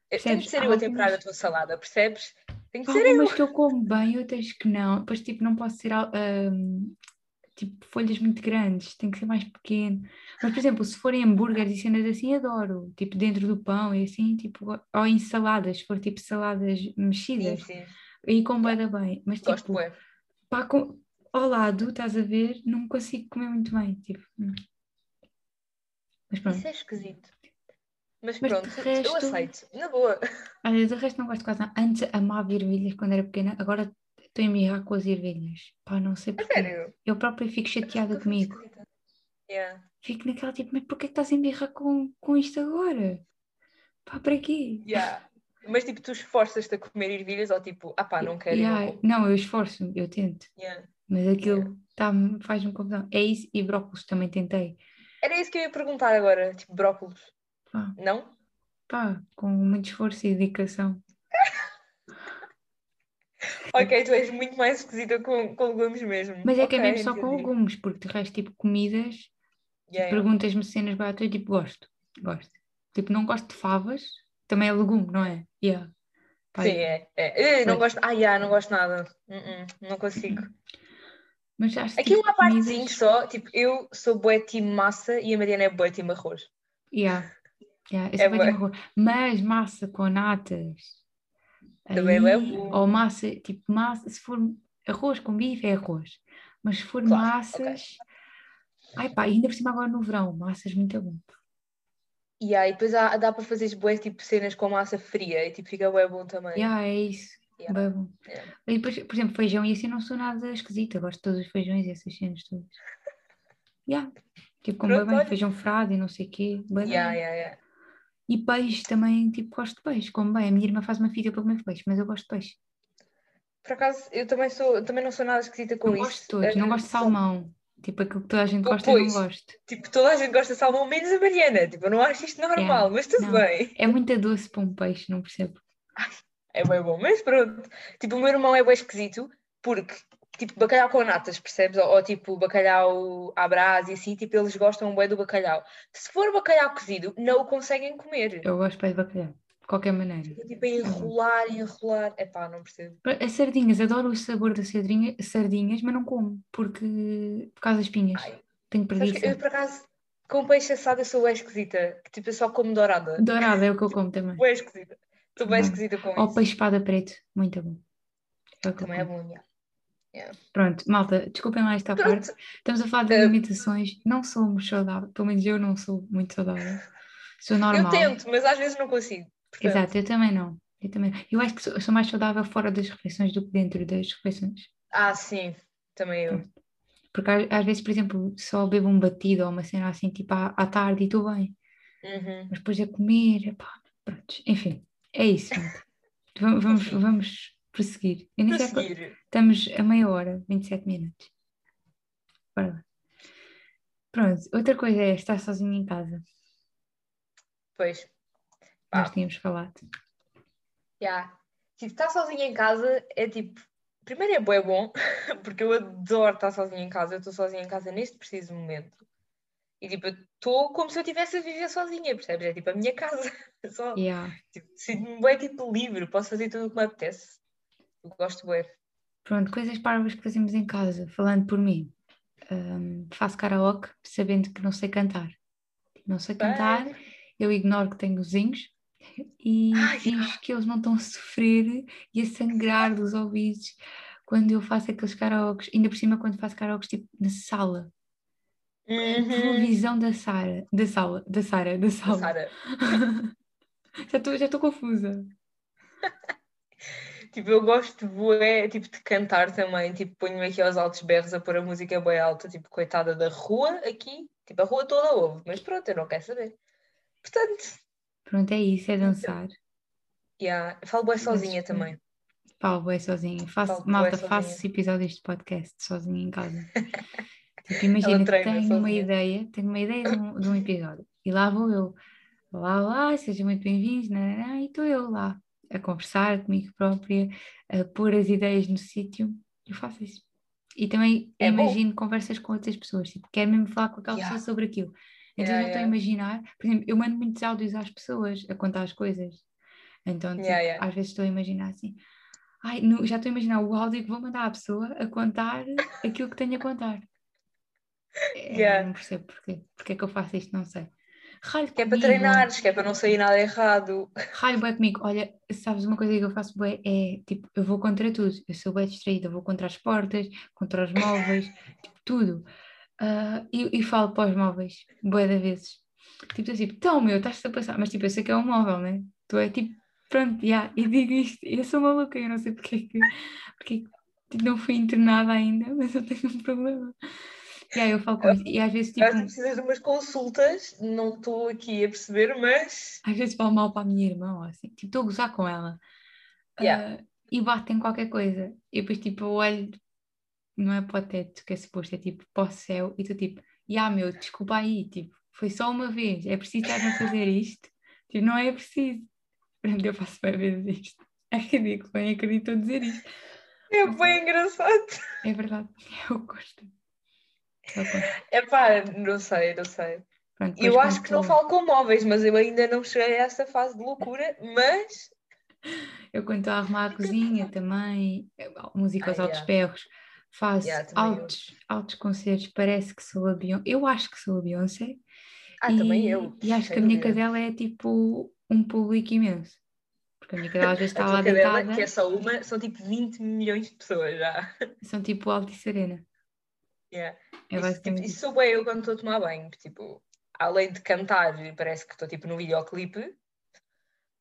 Tem Percebes? de ser eu a temperar a tua salada, percebes? Tem Há ser eu. algumas que eu como bem, outras que não. Depois, tipo, não posso ser. ahm, tipo folhas muito grandes, tem que ser mais pequeno. Mas, por exemplo, se forem hambúrgueres e cenas assim, adoro. Tipo, dentro do pão e assim, tipo, ou em saladas, se for tipo saladas mexidas. Sim, sim. Aí combina bem. Mas Gosto, tipo, bué. pá, com- ao lado, estás a ver, não consigo comer muito bem. Tipo, hum. Mas pronto. Isso é esquisito. Mas, Mas de pronto, eu resto- aceito. Na boa. Olha, do resto não gosto quase nada. Antes amava ervilhas quando era pequena, agora estou a embirrar com as ervilhas. Pá, não sei porquê. sério. Eu própria fico chateada comigo. Yeah. Fico naquela tipo, mas porquê que estás a embirrar com, com isto agora? Pá, para quê? Yeah. Mas tipo, tu esforças-te a comer ervilhas ou tipo, ah pá, não quero Yeah, não eu esforço-me, eu tento. Yeah. Mas aquilo tá, faz-me confusão. É isso e brócolis também tentei. Era isso que eu ia perguntar agora, tipo, brócolis. Pá, Não? pá, com muito esforço e dedicação. Ok, tu és muito mais esquisita com, com legumes mesmo. Mas é que é Ok, mesmo só com entendi. legumes, porque de resto, tipo, comidas, Yeah, yeah. perguntas-me cenas baratas, eu tipo, gosto, gosto. Tipo, não gosto de favas, também é legume, não é? Yeah. Pá, Sim, é. é. Eu não Pois. gosto. Ah, yeah, não gosto nada. Uh-uh, não consigo. Mas acho Aqui tipo, uma partezinho comidas- só, tipo, eu sou bué time massa e a Mariana é bué time arroz. Yeah. Yeah, É bem arroz. Mas massa com natas. Também aí- é bom. Ou massa, tipo massa, se for arroz com bife é arroz. Mas se for Claro, massas. Ai pá, ainda por cima agora no verão, massas muito bom. E aí depois há- dá para fazer bué tipo cenas com massa fria e tipo fica bué bom também. Yeah, é isso. Yeah. Bem bom. Yeah. E depois, por exemplo, feijão e assim não sou nada esquisita. Gosto de todos os feijões e essas cenas todas. Yeah. Tipo, com Pronto, bem, feijão frado e não sei o quê. Yeah, bem. yeah, yeah. E peixe também, tipo, gosto de peixe. Como bem, a minha irmã faz uma fita para comer peixe, mas eu gosto de peixe. Por acaso, eu também sou, também não sou nada esquisita com Não isso. gosto de todos, não Eh, gosto de salmão. Tipo aquilo que toda a gente gosta, eu não pois. gosto. Tipo, toda a gente gosta de salmão, menos a Mariana. Tipo, eu não acho isto normal, Yeah, mas tudo não. bem. É muito doce para um peixe, não percebo. É bem bom, mas pronto. Tipo, o meu irmão é bem esquisito porque, tipo, bacalhau com natas, percebes? Ou, ou, tipo, bacalhau à brás e assim, tipo, eles gostam bem do bacalhau. Se for bacalhau cozido, não o conseguem comer. Eu gosto bem de bacalhau, de qualquer maneira. Fica, tipo, a enrolar, enrolar. Epá, não percebo. As sardinhas, adoro o sabor das sardinha, sardinhas, mas não como, porque por causa das espinhas. Ai, Tenho preguiça. eu, por acaso, com peixe assado eu sou esquisita. Que, tipo, eu só como dourada. Dourada é o que eu como também. Bem esquisita. Estou bem esquisita com Ou isso. peixe espada preto, muito bom. É o Também é bom, já. Pronto, malta, desculpem lá esta Pronto. parte. Estamos a falar de Eh, alimentações. Não somos saudáveis, pelo menos eu não sou muito saudável. Sou Eu normal. tento, mas às vezes não consigo. Portanto, Exato, eu também não. Eu, também. eu acho que sou, sou mais saudável fora das refeições do que dentro das refeições. Ah, sim. Também eu. Porque às, às vezes, por exemplo, só bebo um batido ou uma cena assim, tipo à, à tarde e estou bem. Uhum. Mas depois a comer, epá, pronto. Enfim, é isso. Vamos, vamos, vamos prosseguir. Eu nem sei quanto- Prosseguir. Estamos a meia hora, 27 minutos. Bora lá. Pronto, outra coisa é estar sozinho em casa. Pois. Nós Pá, tínhamos falado. já. Tipo, estar sozinha em casa é tipo. Primeiro é bué bom, porque eu adoro estar sozinha em casa. Eu estou sozinha em casa neste preciso momento. E tipo, eu estou como se eu estivesse a viver sozinha, percebes? É tipo a minha casa. Só. Yeah. Tipo, Sinto-me bué tipo livre, posso fazer tudo o que me apetece. Eu gosto bué. Pronto, coisas parvas que fazemos em casa, falando por mim. Hum, faço karaoke sabendo que não sei cantar. Não sei cantar, Bem. eu ignoro que tenho vizinhos e Ai, finjo que eles não estão a sofrer e a sangrar dos ouvidos quando eu faço aqueles karaokes. Ainda por cima, quando faço karaokes tipo na sala. Uhum. Televisão da Sara, da sala, da Sara, da sala. Sara. Já estou já estou confusa. Tipo, eu gosto bué, tipo, de cantar também. Tipo, ponho-me aqui aos altos berros a pôr a música bem alta. Tipo, coitada da rua aqui. Tipo, a rua toda ouve. Mas pronto, eu não quero saber. Portanto, Pronto, é isso, é dançar. yeah, eu falo bué sozinha Mas, também. Falo bué sozinha. Faço, Falo malta, sozinha. faço episódios de podcast sozinha em casa. Tipo, imagina, treina tenho uma sozinha. ideia, tenho uma ideia de um, de um episódio. E lá vou eu. Olá, olá, sejam muito bem-vindos. nananã, E estou eu lá, a conversar comigo própria, a pôr as ideias no sítio. Eu faço isso. E também É bom. imagino conversas com outras pessoas. Tipo, quero mesmo falar com aquela Yeah. pessoa sobre aquilo. Então Yeah, já estou a yeah. imaginar. Por exemplo, eu mando muitos áudios às pessoas a contar as coisas. Então, tipo, às vezes estou a imaginar assim. Ai, no- já estou a imaginar o áudio que vou mandar à pessoa a contar aquilo que tenho a contar. É. Não percebo porquê. Porque é que eu faço isto, não sei. Ralho Que é para treinares, que é para não sair nada errado. Ralho bué comigo. Olha, sabes uma coisa que eu faço bué? É, tipo, eu vou contra tudo. Eu sou bué distraída. Eu vou contra as portas, contra os móveis, tipo, tudo. Ah, e, e falo para os móveis, bué de vezes. Tipo assim, então, meu, estás-te a passar. Mas tipo, eu sei que é um móvel, né? Tu é tipo, pronto, já. E digo isto. Eu sou maluca, eu não sei porque é que, porque é que tipo, não fui internada ainda, mas eu tenho um problema. E aí eu falo com isso. E às vezes, tipo, Caso precisas de umas consultas, não estou aqui a perceber, mas. às vezes falo mal para a minha irmã, ou assim, tipo, estou a gozar com ela. Yeah. Ah, e bato em qualquer coisa. E depois, tipo, eu olho, não é para o teto que é suposto, é tipo para o céu, e estou tipo, ah meu, desculpa aí, tipo, foi só uma vez, é preciso estar a fazer isto? Tipo, não é preciso. Pronto, eu faço bem vezes isto. É ridículo, nem acredito a dizer isto. É bem engraçado. É verdade, eu gosto. É pá, não sei, não sei. Pronto, Eu acho que não falo com móveis, mas eu ainda não cheguei a essa fase de loucura, mas. Eu quando estou a arrumar a cozinha também, eu- música aos Ah, altos yeah. berros, faço Yeah, eu. altos, altos concertos, parece que sou a Beyoncé, eu acho que sou a Beyoncé, Ah, e, também eu. e acho que a minha dúvida. cadela é tipo um público imenso, porque a minha cadela A está lá cadela, deitada, que é só uma, são tipo 20 milhões de pessoas já. são tipo Altice Arena, Yeah. Isso, tipo, isso sou bem eu quando estou a tomar banho. Tipo, além de cantar, parece que estou tipo no videoclipe,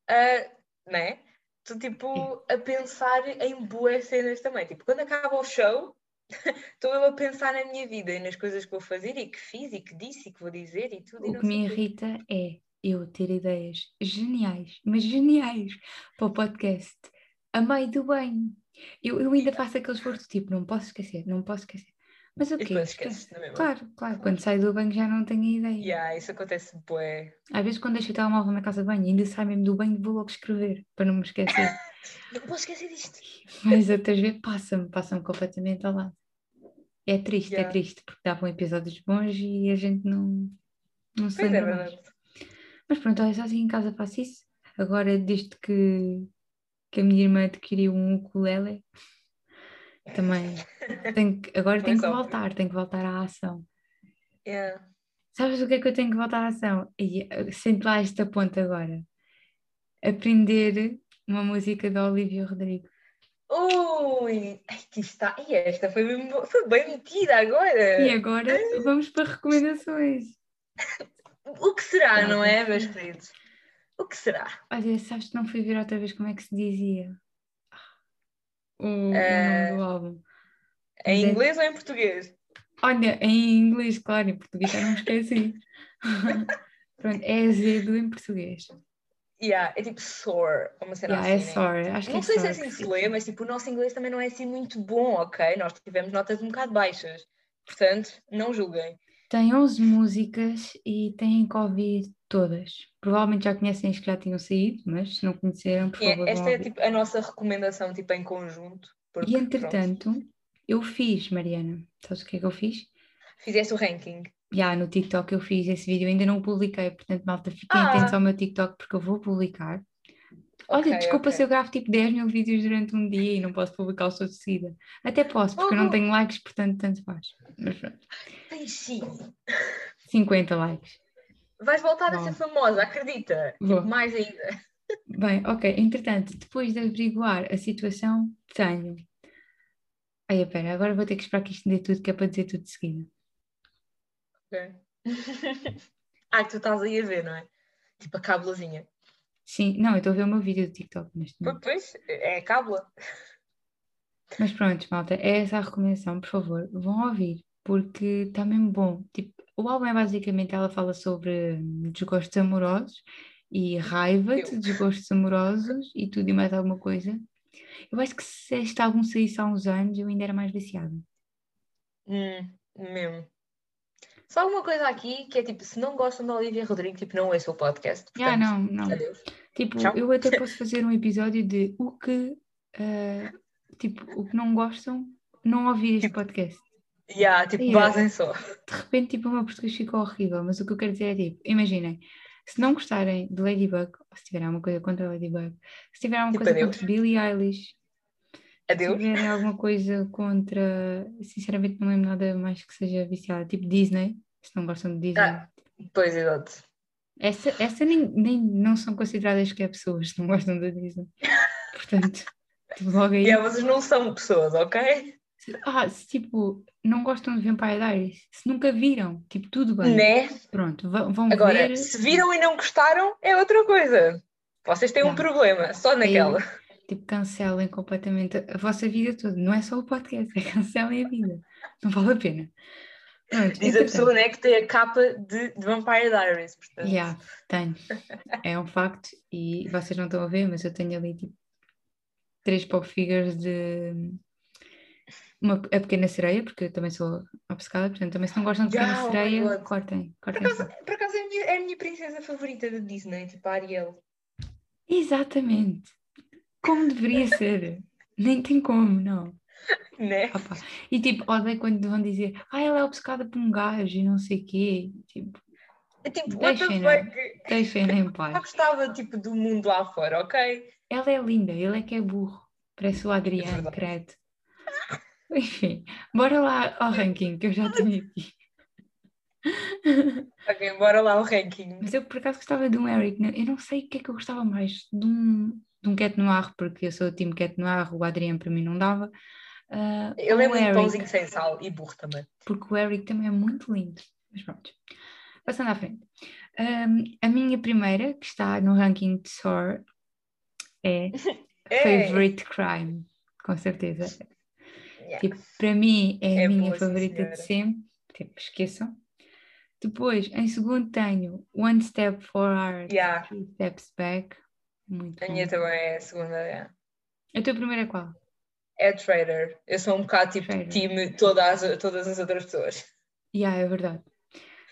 ah, né? Estou tipo a pensar em boas cenas também. Tipo, quando acaba o show, estou eu a pensar na minha vida e nas coisas que vou fazer e que fiz e que disse e que vou dizer e tudo. e O não que me irrita é eu ter ideias geniais, mas geniais, para o podcast, a meio do banho. Eu, eu ainda faço aquele esforço, tipo, não posso esquecer, não posso esquecer. Mas o E quê? depois Esquece. é mesmo? Claro, claro, quando saio do banho já não tenho ideia. Yeah, isso acontece bué. Às vezes quando deixo o telemóvel na casa de banho, ainda saio mesmo do banho, vou logo escrever, para não me esquecer. Não posso esquecer disto. Mas outras vezes passa-me, passa-me completamente ao lado. É triste, é Yeah. triste, porque davam episódios bons e a gente não, não se Pois é, lembra mais. Mas pronto, olha, sozinha em casa faço isso. Agora, desde que, que a minha irmã adquiriu um ukulele, também tenho que- agora tenho Mais que voltar, tenho que voltar à ação. Yeah. Sabes o que é que eu tenho que voltar à ação? E eh, sente lá esta ponta agora. Aprender uma música da Olivia Rodrigo. Ui, ai, que está. E esta foi, mesmo- foi bem metida agora. E agora vamos para recomendações. O que será, Tá, não é, meus queridos? O que será? Olha, sabes que não fui ver outra vez como é que se dizia o, o Eh, nome do álbum. Em Mas é- inglês ou em português? Olha, em inglês, claro, em português já não esqueci. Pronto, é azedo em português. Yeah, é tipo sore, uma cena Yeah, é assim, né? sorry, acho que Não é sei se sorry assim se se lê, mas tipo, o nosso inglês também não é assim muito bom, ok? Nós tivemos notas um bocado baixas. Portanto, não julguem. Tem 11 músicas e têm que ouvir todas. Provavelmente já conhecem as que já tinham saído, mas se não conheceram, por é- favor, vão esta é tipo a nossa recomendação tipo, em conjunto. Porque, E pronto, entretanto, eu fiz, Mariana, sabes o que é que eu fiz? fizeste o ranking. Já no TikTok eu fiz esse vídeo, ainda não o publiquei, portanto, malta, fiquem Ah. atentos ao meu TikTok porque eu vou publicar. Olha, Ok, desculpa ok. se eu gravo tipo 10 mil vídeos durante um dia e não posso publicar o de seguida. Até posso, porque eu não Oh. tenho likes, portanto, tanto faz. Mas pronto, Tens sim. 50 likes. Vais voltar a Bom. ser famosa, acredita. Tipo, mais ainda. Bem, ok. Entretanto, depois de averiguar a situação, tenho. Ai, espera, agora vou ter que esperar que isto dê tudo, que é para dizer tudo de seguida. Ok. ah, tu estás aí a ver, não é? Tipo a cábulazinha. Sim, não, eu estou a ver o meu vídeo do TikTok neste momento. Pois, é a cábula. Mas pronto, malta, é essa a recomendação, por favor, vão ouvir, porque está mesmo bom. Tipo, o álbum é basicamente, ela fala sobre desgostos amorosos e raiva de desgostos amorosos e tudo e mais alguma coisa. Eu acho que se este álbum saísse há uns anos, eu ainda era mais viciada. Hum, mesmo. Só uma coisa aqui que é tipo, se não gostam da Olivia Rodrigo, tipo, não ouçam o podcast. Ah, Portanto, não, não. adeus. Tipo, Tchau. eu até posso fazer um episódio de o que, ah, tipo, o que não gostam, não ouvir este Tipo, podcast. Yeah, tipo, Yeah. basem só. De repente, tipo, o meu português ficou horrível, mas o que eu quero dizer é, tipo, imaginem, se não gostarem de Ladybug, ou se tiverem alguma coisa contra Ladybug, se tiverem alguma Tipo, coisa contra Billie Eilish, Adeus. Se tiverem alguma coisa contra, sinceramente não lembro nada mais que seja viciada, tipo Disney, se não gostam de Disney. Ah, pois, exato. Essa, essa nem, nem não são consideradas que é pessoas não gostam da Disney. Portanto, tipo, logo aí. Yeah, vocês não são pessoas, ok? Ah, se tipo, não gostam de Vampire Diaries, se nunca viram, tipo, tudo bem. Né? Pronto, vão Agora, ver. se viram e não gostaram, é outra coisa. Vocês têm um Não. problema, só naquela. Tipo, cancelem completamente a vossa vida toda. Não é só o podcast, é cancelem a vida. Não vale a pena. Pronto, Diz a pessoa né, que tem a capa de, de Vampire Diaries. Portanto. Yeah, tenho. É um facto e vocês não estão a ver, mas eu tenho ali tipo três pop figures de uma, a Pequena Sereia, porque eu também sou obcecada, portanto também se não gostam de Pequena Yeah, oh Sereia, God. cortem, Por cortem acaso, por acaso é, a minha, é a minha princesa favorita da Disney, tipo a Ariel. Exatamente. Como deveria ser. Nem tem como, não. Né? Opa. E tipo, odeio quando vão dizer, ah, ela é obcecada por um gajo e não sei o quê. Tipo, É tipo, Deixem-na. fuck? deixem-na em paz. gostava tipo, do mundo lá fora, ok? Ela é linda, ele é que é burro. Parece o Adriano, verdade. credo. Enfim, bora lá ao ranking que eu já tenho aqui. Ok, bora lá o ranking. Mas eu por acaso gostava de um Eric. né? Eu não sei o que é que eu gostava mais. De um, de um Cat Noir, porque eu sou o time Cat Noir, o Adriano para mim não dava. Ah, Ele é ou o muito Eric, pãozinho sem sal e burro também. porque o Eric também é muito lindo. Mas pronto. Passando à frente. Ahm, a minha primeira, que está no ranking de SOR, é É. Favorite Crime, com certeza. Yeah. Tipo, para mim é a É minha boa, favorita senhora. de sempre. Tipo, esqueçam. Depois, em segundo, tenho One Step Forward, Yeah. Two Steps Back. Muito A bom. minha também é a segunda. é. A tua primeira é qual? É Trader. Eu sou um bocado tipo Trader. time todas as, todas as outras pessoas. Yeah, é verdade.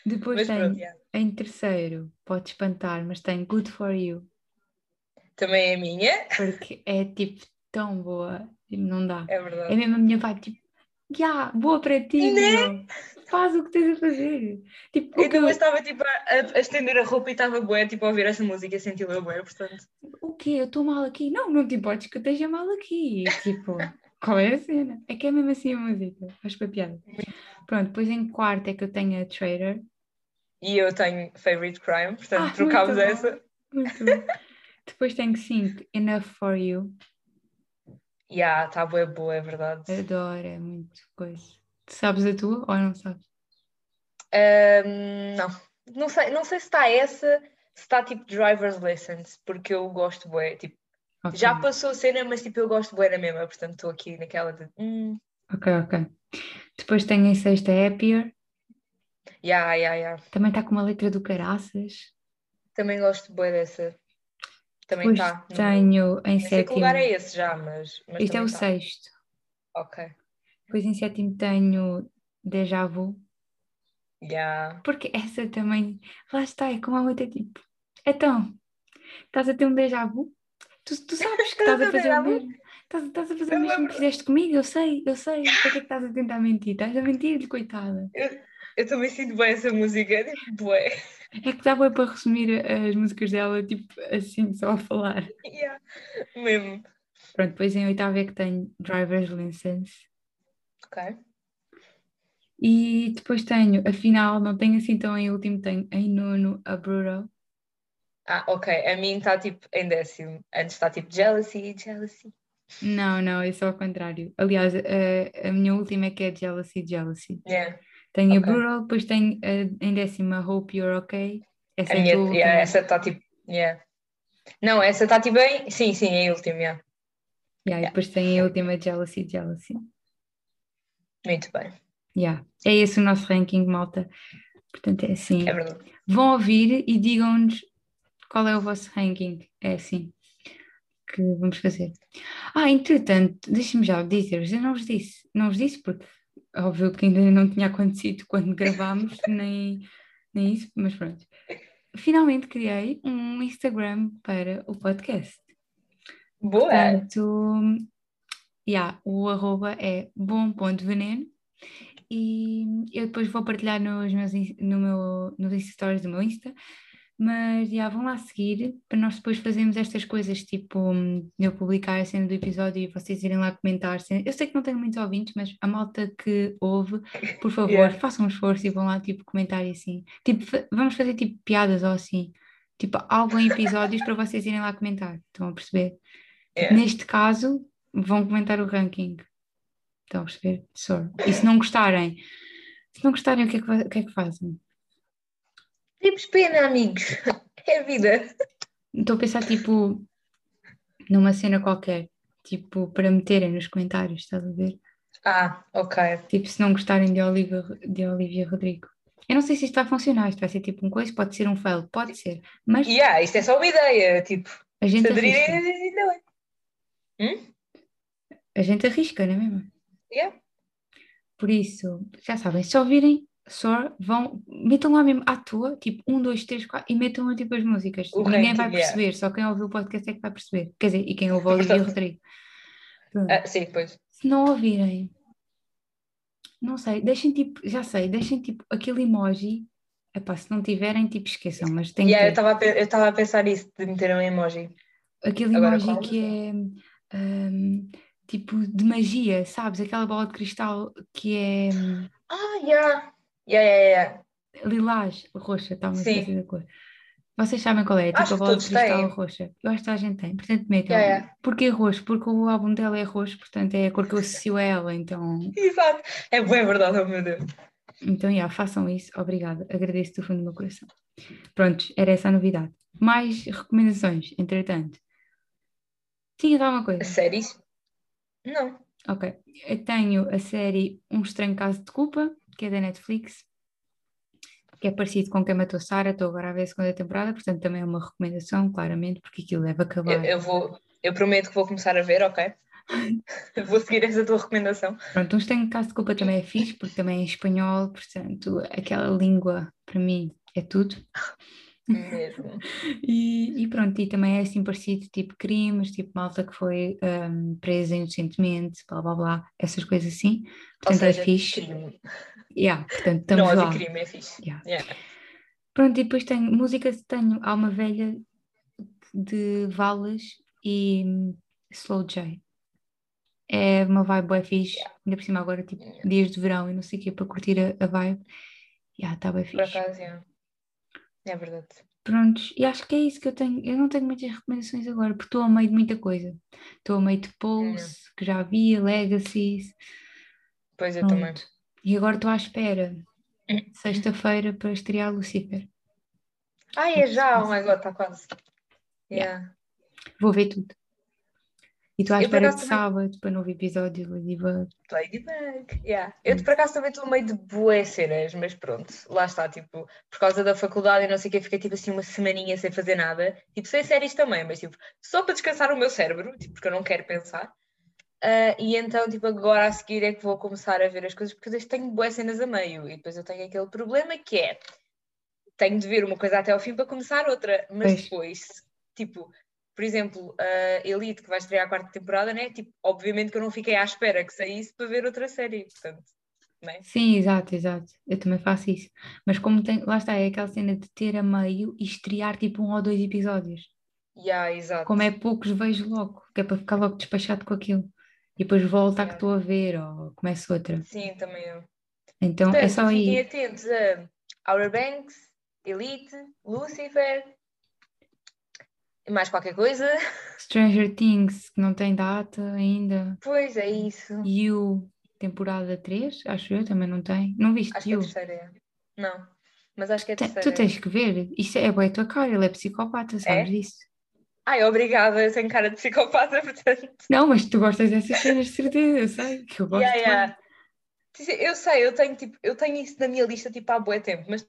Depois Mas tenho, pronto, yeah. em terceiro, pode espantar, mas tenho Good For You, também é minha. porque é tipo tão boa, tipo, não dá. É É verdade. mesmo a minha vibe, tipo, yeah, boa para ti, Né? meu. Faz o que tens a fazer. Tipo, Eu eu- também estava tipo, a, a estender a roupa e estava boa, tipo, a ouvir essa música e senti-la boa, portanto. o quê? Eu estou mal aqui? Não, não te importes que eu esteja mal aqui. Tipo, qual é a cena? É que é mesmo assim a música. Faz para piada. Pronto, depois em quarto é que eu tenho a Trader. E eu tenho Favorite Crime, portanto, Ah, trocámos essa. Muito bom. Depois tenho cinco, Enough For You. E yeah, está boa, boa, é verdade. Adoro, é muito coisa. Tu sabes a tua ou não sabes? Ahm, não, não sei, não sei se está essa, se está tipo Driver's License, porque eu gosto bué, tipo, Ok. já passou a cena, mas tipo, eu gosto bué na mesma, portanto estou aqui naquela de, hum, Ok, ok. Depois tenho em sexta Happier. yeah, yeah, yeah. Também está com uma letra do caraças. Também gosto bué dessa. Também está. tenho em Nem sei que sétimo. lugar é esse já, mas, mas Este é o tá. sexto. Ok. Depois em sétimo tenho Deja Vu. Yeah. Porque essa também, lá está, é como a outra tipo. Então, estás a ter um déjà vu? Tu, tu sabes que estás a fazer o mesmo. Estás, estás a fazer o mesmo que fizeste comigo, eu sei, eu sei. Para que é que estás a tentar mentir? Estás a mentir, coitada. Eu também sinto bem essa música, tipo, bué. É que dá bem para resumir as músicas dela, tipo assim, só a falar. Yeah. Mesmo. Pronto, depois em oitavo é que tenho Driver's License. Ok. E depois tenho, afinal, não tenho assim tão em último, tenho em nono a Brutal. Ah, ok. A mim está tipo em décimo. Antes está tipo Jealousy, Jealousy. Não, não, é só ao contrário. Aliás, a, a minha última é que é Jealousy, Jealousy. Yeah. Tenho Ok. a Brutal, depois tenho a, em décima Hope You're Okay. Essa A é a tua yeah, última. essa está tipo. Yeah. Não, essa está tipo em. Sim, sim, em último, yeah. Yeah, e depois tenho a última Jealousy, Jealousy. Muito bem. Yeah. É esse o nosso ranking, malta. Portanto, é assim. É verdade. Vão ouvir e digam-nos qual é o vosso ranking. É assim que vamos fazer. Ah, entretanto, deixem-me já dizer-vos, eu não vos disse, não vos disse porque óbvio que ainda não tinha acontecido quando gravámos, nem, nem isso, mas pronto. Finalmente criei um Instagram para o podcast. Boa! Portanto, yeah, o arroba é bom.veneno e eu depois vou partilhar nos meus, no meu, nos stories do meu Insta Mas já vão lá seguir para nós depois fazermos estas coisas, tipo eu publicar a cena do episódio e vocês irem lá comentar. Eu sei que não tenho muitos ouvintes, mas a malta que ouve, por favor, Yeah. façam um esforço e vão lá tipo comentar e assim. Tipo, vamos fazer tipo piadas ou assim. Tipo, algo em episódios para vocês irem lá comentar. Estão a perceber? Yeah. Neste caso, vão comentar o ranking. Estão a perceber? Só. E se não gostarem, se não gostarem, o que é que, o que, é que fazem? Temos pena, amigos. É a vida. Estou a pensar, tipo, numa cena qualquer, tipo, para meterem nos comentários, estás a ver? Ah, ok. Tipo, se não gostarem de Olivia, de Olivia Rodrigo. Eu não sei se isto vai funcionar, isto vai ser tipo um coisa, pode ser um fail, pode ser, mas Yeah, isto é só uma ideia. Tipo, a gente arrisca, ainda bem. Hum? a gente arrisca, não é mesmo? Yeah. Por isso, já sabem, se ouvirem, só vão, metam lá mesmo à toa, tipo, um, dois, três, quatro, e metam tipo as músicas. O Ninguém ranking, vai yeah. perceber, só quem ouviu o podcast é que vai perceber. Quer dizer, e quem ouve a Olivia Verdade. Rodrigo. Ah, sim, pois. Se não ouvirem, não sei, deixem tipo, já sei, deixem tipo aquele emoji. Epá, se não tiverem, tipo, esqueçam, mas tem que Yeah, eu ter. estava a, pe- eu estava a pensar isso, de meter um emoji. Aquele Agora emoji qual? que é hum, tipo de magia, sabes? Aquela bola de cristal que é hum, Ah, yeah. Yeah, yeah, yeah. lilás, roxa, está uma Sim. esqueci da cor. Vocês sabem qual é? Tipo Acho a que bola de cristal têm. roxa. Eu acho que a gente tem, portanto metam. Yeah, yeah. Porquê roxo? Porque o álbum dela é roxo, portanto é a cor que eu associo a ela, então, Exato. É bem verdade, oh meu Deus. então yeah, façam isso, obrigada, agradeço do fundo do meu coração. Prontos, era essa a novidade. Mais recomendações, entretanto. Tinha alguma coisa? Séries? Não. Ok, eu tenho a série Um Estranho Caso de Culpa, que é da Netflix, que é parecido com Quem Matou Sarah, estou agora a ver a segunda temporada, portanto também é uma recomendação, claramente, porque aquilo deve Eu, acabar. eu vou, eu prometo que vou começar a ver, ok? vou seguir essa tua recomendação. Pronto, Um Estranho Caso de Culpa também é fixe, porque também é espanhol, portanto aquela língua, para mim, é tudo. Mesmo. E, e pronto, e também é assim parecido, tipo crimes, tipo malta que foi hum, presa inocentemente, blá blá blá, essas coisas assim. Ou Portanto, é seja, fixe. crime. Yeah, portanto, estamos Não, lá. de crime é fixe. Yeah. Yeah. Pronto, e depois tenho músicas, tenho Alma Velha de Valas e hum, Slow J. É uma vibe bué fixe, ainda por cima agora, tipo, Yeah. dias de verão e não sei o quê, para curtir a, a vibe. Já, está bem Por fixe. acaso, yeah. É verdade. Prontos, e acho que é isso que eu tenho. Eu não tenho muitas recomendações agora, porque estou a meio de muita coisa. Estou a meio de Pulse, que já havia, Legacies, Pois eu também. pronto. E agora estou à espera, sexta-feira, para estrear Lucifer. Ai, é já, oh my god, está quase. Yeah. Vou ver tudo. E estou à espera de também- sábado para novo episódio de Ladybug. Ladybug. Yeah. Eu por acaso também estou meio de boas cenas, mas pronto, lá está, tipo, por causa da faculdade e não sei o que, fiquei tipo assim uma semaninha sem fazer nada, tipo, sem séries também, mas tipo, só para descansar o meu cérebro, tipo, porque eu não quero pensar. Ah, e então, tipo, agora a seguir é que vou começar a ver as coisas, porque eu tenho boas cenas a meio, e depois eu tenho aquele problema que é, tenho de ver uma coisa até ao fim para começar outra, mas Pois. depois, tipo, por exemplo, a Elite, que vai estrear a quarta temporada, né? Tipo, obviamente que eu não fiquei à espera que saísse para ver outra série, portanto, né? Sim, exato, exato. Eu também faço isso. Mas como tem, lá está, é aquela cena de ter a meio e estrear tipo um ou dois episódios. Yeah, exato. Como é poucos, vejo logo, que é para ficar logo despachado com aquilo. E depois volto à que Yeah. estou a ver ou começo outra. Sim, também eu. Então é Portanto, só fiquem aí. atentos a Outer Banks, Elite, Lucifer mais qualquer coisa. Stranger Things, que não tem data ainda. Pois é isso. You, temporada 3, acho eu, também não tem. Não viste Acho que é a You? terceira. é. Não, mas acho que é a Te- terceira. Tu tens que ver. Isso é boa a tua cara, ele é psicopata, sabes disso? Ai, obrigada, eu tenho cara de psicopata, portanto. Não, mas tu gostas dessas cenas, de certeza, eu sei que eu gosto. Yeah, yeah. Eu sei, eu tenho, tipo, eu tenho isso na minha lista tipo, há bué tempo, mas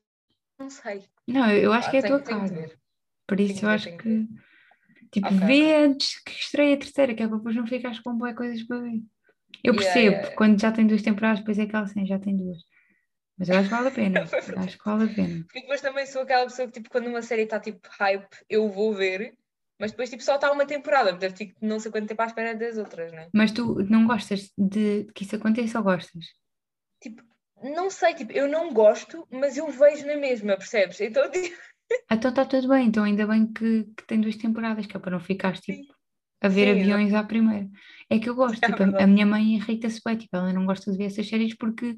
não sei. Não, eu acho Ah, que é a tua tenho cara. Por isso de eu acho de que. Tipo, Ok, vê antes que estreie a terceira, que é para depois não ficares com boas coisas para ver. Eu percebo, yeah, yeah. quando já tem duas temporadas, depois é aquela assim, já tem duas. Mas eu acho que vale a pena. Acho que vale a pena. Porque depois também sou aquela pessoa que, tipo, quando uma série está tipo hype, eu vou ver, mas depois tipo, só está uma temporada, portanto fico não sei quanto tempo à espera das outras, né? Mas tu não gostas de que isso aconteça ou gostas? Tipo, não sei, tipo, eu não gosto, mas eu vejo na mesma, percebes? Então, tipo, Então está tudo bem, então ainda bem que, que tem duas temporadas, que é para não ficares tipo, Sim. a ver Sim, aviões à primeira. É que eu gosto, É tipo, a, a minha mãe irrita-se bem, tipo, ela não gosta de ver essas séries porque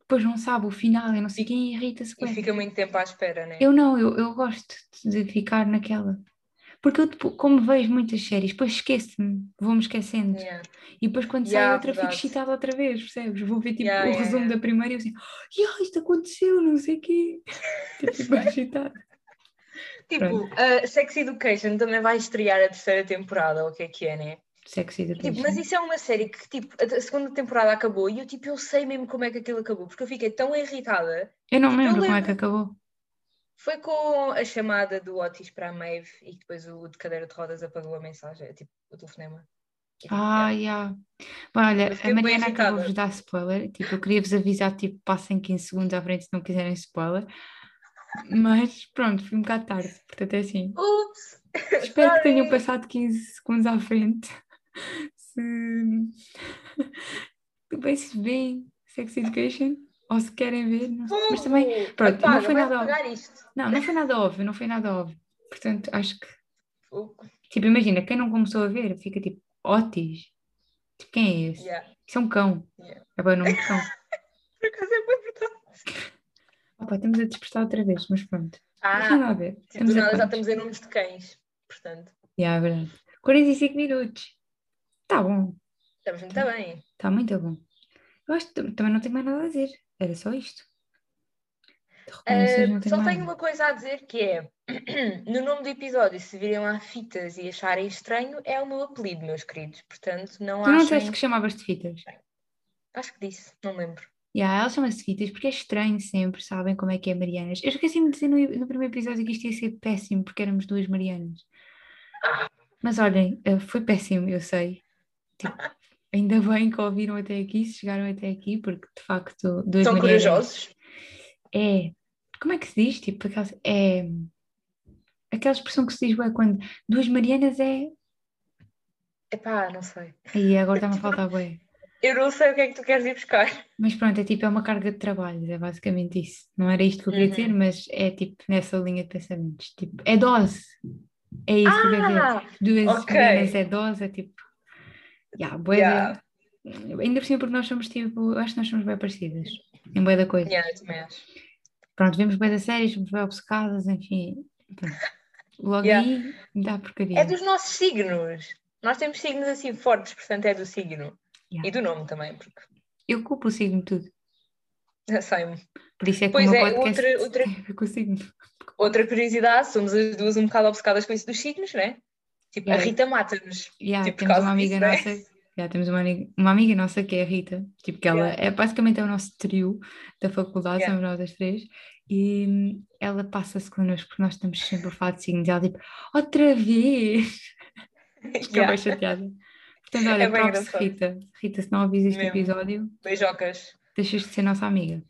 depois não sabe o final e não sei quem irrita-se E bem. fica muito tempo à espera, né? Eu não, eu, eu gosto de ficar naquela. Porque eu, tipo, como vejo muitas séries, depois esqueço-me, vou-me esquecendo. Yeah. E depois quando sai Yeah, outra fico excitada outra vez, percebes? Vou ver tipo Yeah, o resumo da primeira e eu assim, yeah, isto aconteceu, não sei o quê. Tipo, fico excitada. Tipo, a Sex Education também vai estrear a terceira temporada, ou o que é que é, né? Sex Education. Tipo, mas isso é uma série que, tipo, a segunda temporada acabou e eu, tipo, eu sei mesmo como é que aquilo acabou, porque eu fiquei tão irritada. Eu não tipo, eu lembro como é que lembro- acabou. Foi com a chamada do Otis para a Maeve e depois o de cadeira de rodas apagou a mensagem, tipo, o telefonema. E, Ah, yeah. yeah. Bom, olha, a Mariana acabou-vos de dar spoiler. Tipo, eu queria vos avisar, tipo, passem 15 segundos à frente se não quiserem spoiler. Mas pronto, fui um bocado tarde. Portanto, é assim. Ups! Espero que tenham passado 15 segundos à frente. Se. Bem, se veem Sex Education ou se querem ver. Não sei. Mas também. Fogo! pronto, não foi vai nada- apagar isto. Não, não foi nada óbvio, não foi nada óbvio. Portanto, acho que. Tipo, imagina, quem não começou a ver fica tipo, Otis. Tipo, quem é esse? Yeah. Isso é um cão. Yeah. É bem o nome de cão. Por acaso é bem verdade. Opa, estamos a dispersar outra vez, mas pronto. Ah, nada a ver. tipo, Estamos do a nada já estamos em nomes de cães. Portanto, Yeah, é verdade. 45 minutos. Tá bom. estamos muito bem. Está muito bom. Eu acho que tam- também não tenho mais nada a dizer. Era só isto. Uh, tenho só nada. tenho uma coisa a dizer que é no nome do episódio, se virem lá fitas e acharem estranho, é o meu apelido, meus queridos. Portanto, não Tu não achem. disseste que chamavas de fitas? Acho que disse, não lembro. Yeah, ela chama-se fitas porque é estranho sempre, sabem como é que é Marianas. Eu esqueci-me de dizer no, no primeiro episódio que isto ia ser péssimo porque éramos duas Marianas. Mas olhem, eh, foi péssimo, eu sei. Tipo, ainda bem que ouviram até aqui, se chegaram até aqui, porque de facto duas São Marianas corajosos? é. Como é que se diz? Tipo, aquela, é. Aquela expressão que se diz, ué, quando duas Marianas é. Epá, não sei. Aí agora está-me a faltar, ué. Eu não sei o que é que tu queres ir buscar. Mas pronto, é tipo, é uma carga de trabalho, é basicamente isso. Não era isto que eu queria Uhum. dizer, mas é tipo nessa linha de pensamentos. Tipo, é dose. É isso que eu quero dizer. Ah, Duas ok. Marianas é dose, é tipo. Yeah, bué Yeah. da- Ainda por cima porque nós somos tipo, acho que nós somos bem parecidas. Em bué da coisa. yeah. Pronto, vemos bem da série, somos bem obcecadas, enfim. Pronto. Logo Yeah. aí dá porcaria. É dos nossos signos. Nós temos signos assim fortes, portanto é do signo. Yeah. E do nome também, porque Eu culpo o signo tudo. sei-me. Por isso é que Pois o meu é, podcast outra- outra- a. Outra curiosidade, somos as duas um bocado obcecadas com isso dos signos, né? Tipo, a Yeah. Rita mata-nos. Yeah, Tipo, temos uma amiga disso, né? nossa, yeah, temos uma, amiga- uma amiga nossa que é a Rita, tipo que ela Yeah. é basicamente é o nosso trio da faculdade, Yeah. somos nós as três, e hum, ela passa-se connosco porque nós estamos sempre a falar de signos, e ela tipo, outra vez, fica Yeah. bem chateada. Portanto, olha, É props. Rita. Rita, se não ouvis este Mesmo. episódio, Beijocas. deixas de ser nossa amiga.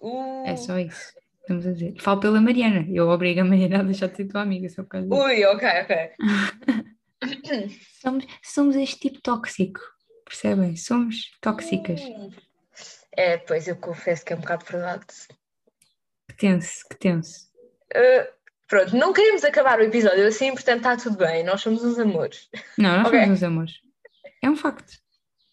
Uh, É só isso. Estamos a dizer. Falo pela Mariana. Eu obrigo a Mariana a deixar de ser tua amiga só por causa disso. Ui, ok, ok. Somos, somos este tipo tóxico. Percebem? Somos tóxicas. É, pois eu confesso que é um bocado verdade. Que tenso, que tenso. Uh, pronto, não queremos acabar o episódio assim, portanto está tudo bem. Nós somos uns amores. Não, nós Ok. somos uns amores. É um facto.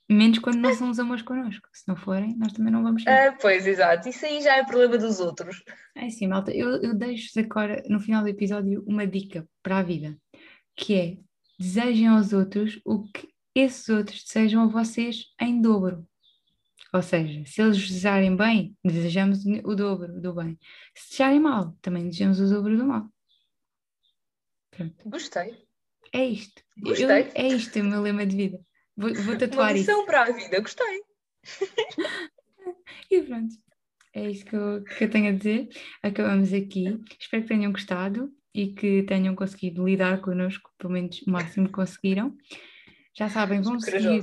Menos quando não são os amores connosco. Se não forem, nós também não vamos. Ah, pois, exato. Isso aí já é problema dos outros. É assim, malta. Eu, eu deixo-vos agora, no final do episódio, uma dica para a vida. Que é, desejem aos outros o que esses outros desejam a vocês em dobro. Ou seja, se eles desejarem bem, desejamos o dobro do bem. Se desejarem mal, também desejamos o dobro do mal. Gostei. É isto. Eu- Gostei. é isto o meu lema de vida. Vou, vou Uma tatuar isso. lição para a vida. Gostei. E pronto. É isso que eu, que eu tenho a dizer. Acabamos aqui. Espero que tenham gostado e que tenham conseguido lidar connosco, pelo menos o máximo que conseguiram. Já sabem, vão seguir,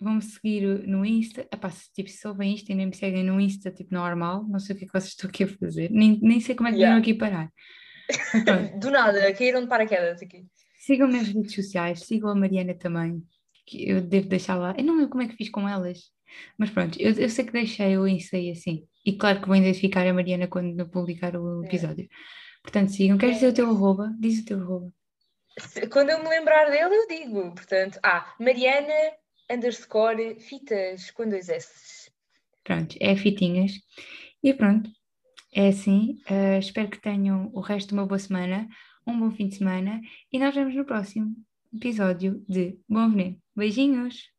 Corajosos. vão seguir no Insta. Epá, se, tipo, se ouvem isto e nem me seguem no Insta, tipo normal, não sei o que é que vocês estão aqui a fazer. Nem, nem sei como é que vieram Yeah. aqui parar. Do nada, caíram de paraquedas aqui. Sigam-me nas redes sociais, sigam a Mariana também, que eu devo deixar lá. Eu não lembro como é que fiz com elas, mas pronto, eu, eu sei que deixei o Insta e assim. E claro que vou identificar a Mariana quando publicar o episódio. Portanto, sigam. Queres dizer o teu arroba? Diz o teu arroba. Quando eu me lembrar dele, eu digo. Portanto, ah, Mariana underscore fitas com dois S. Pronto, é fitinhas. E pronto, é assim. Uh, espero que tenham o resto de uma boa semana, um bom fim de semana e nós vemos no próximo episódio de Bom Veneno. Beijinhos!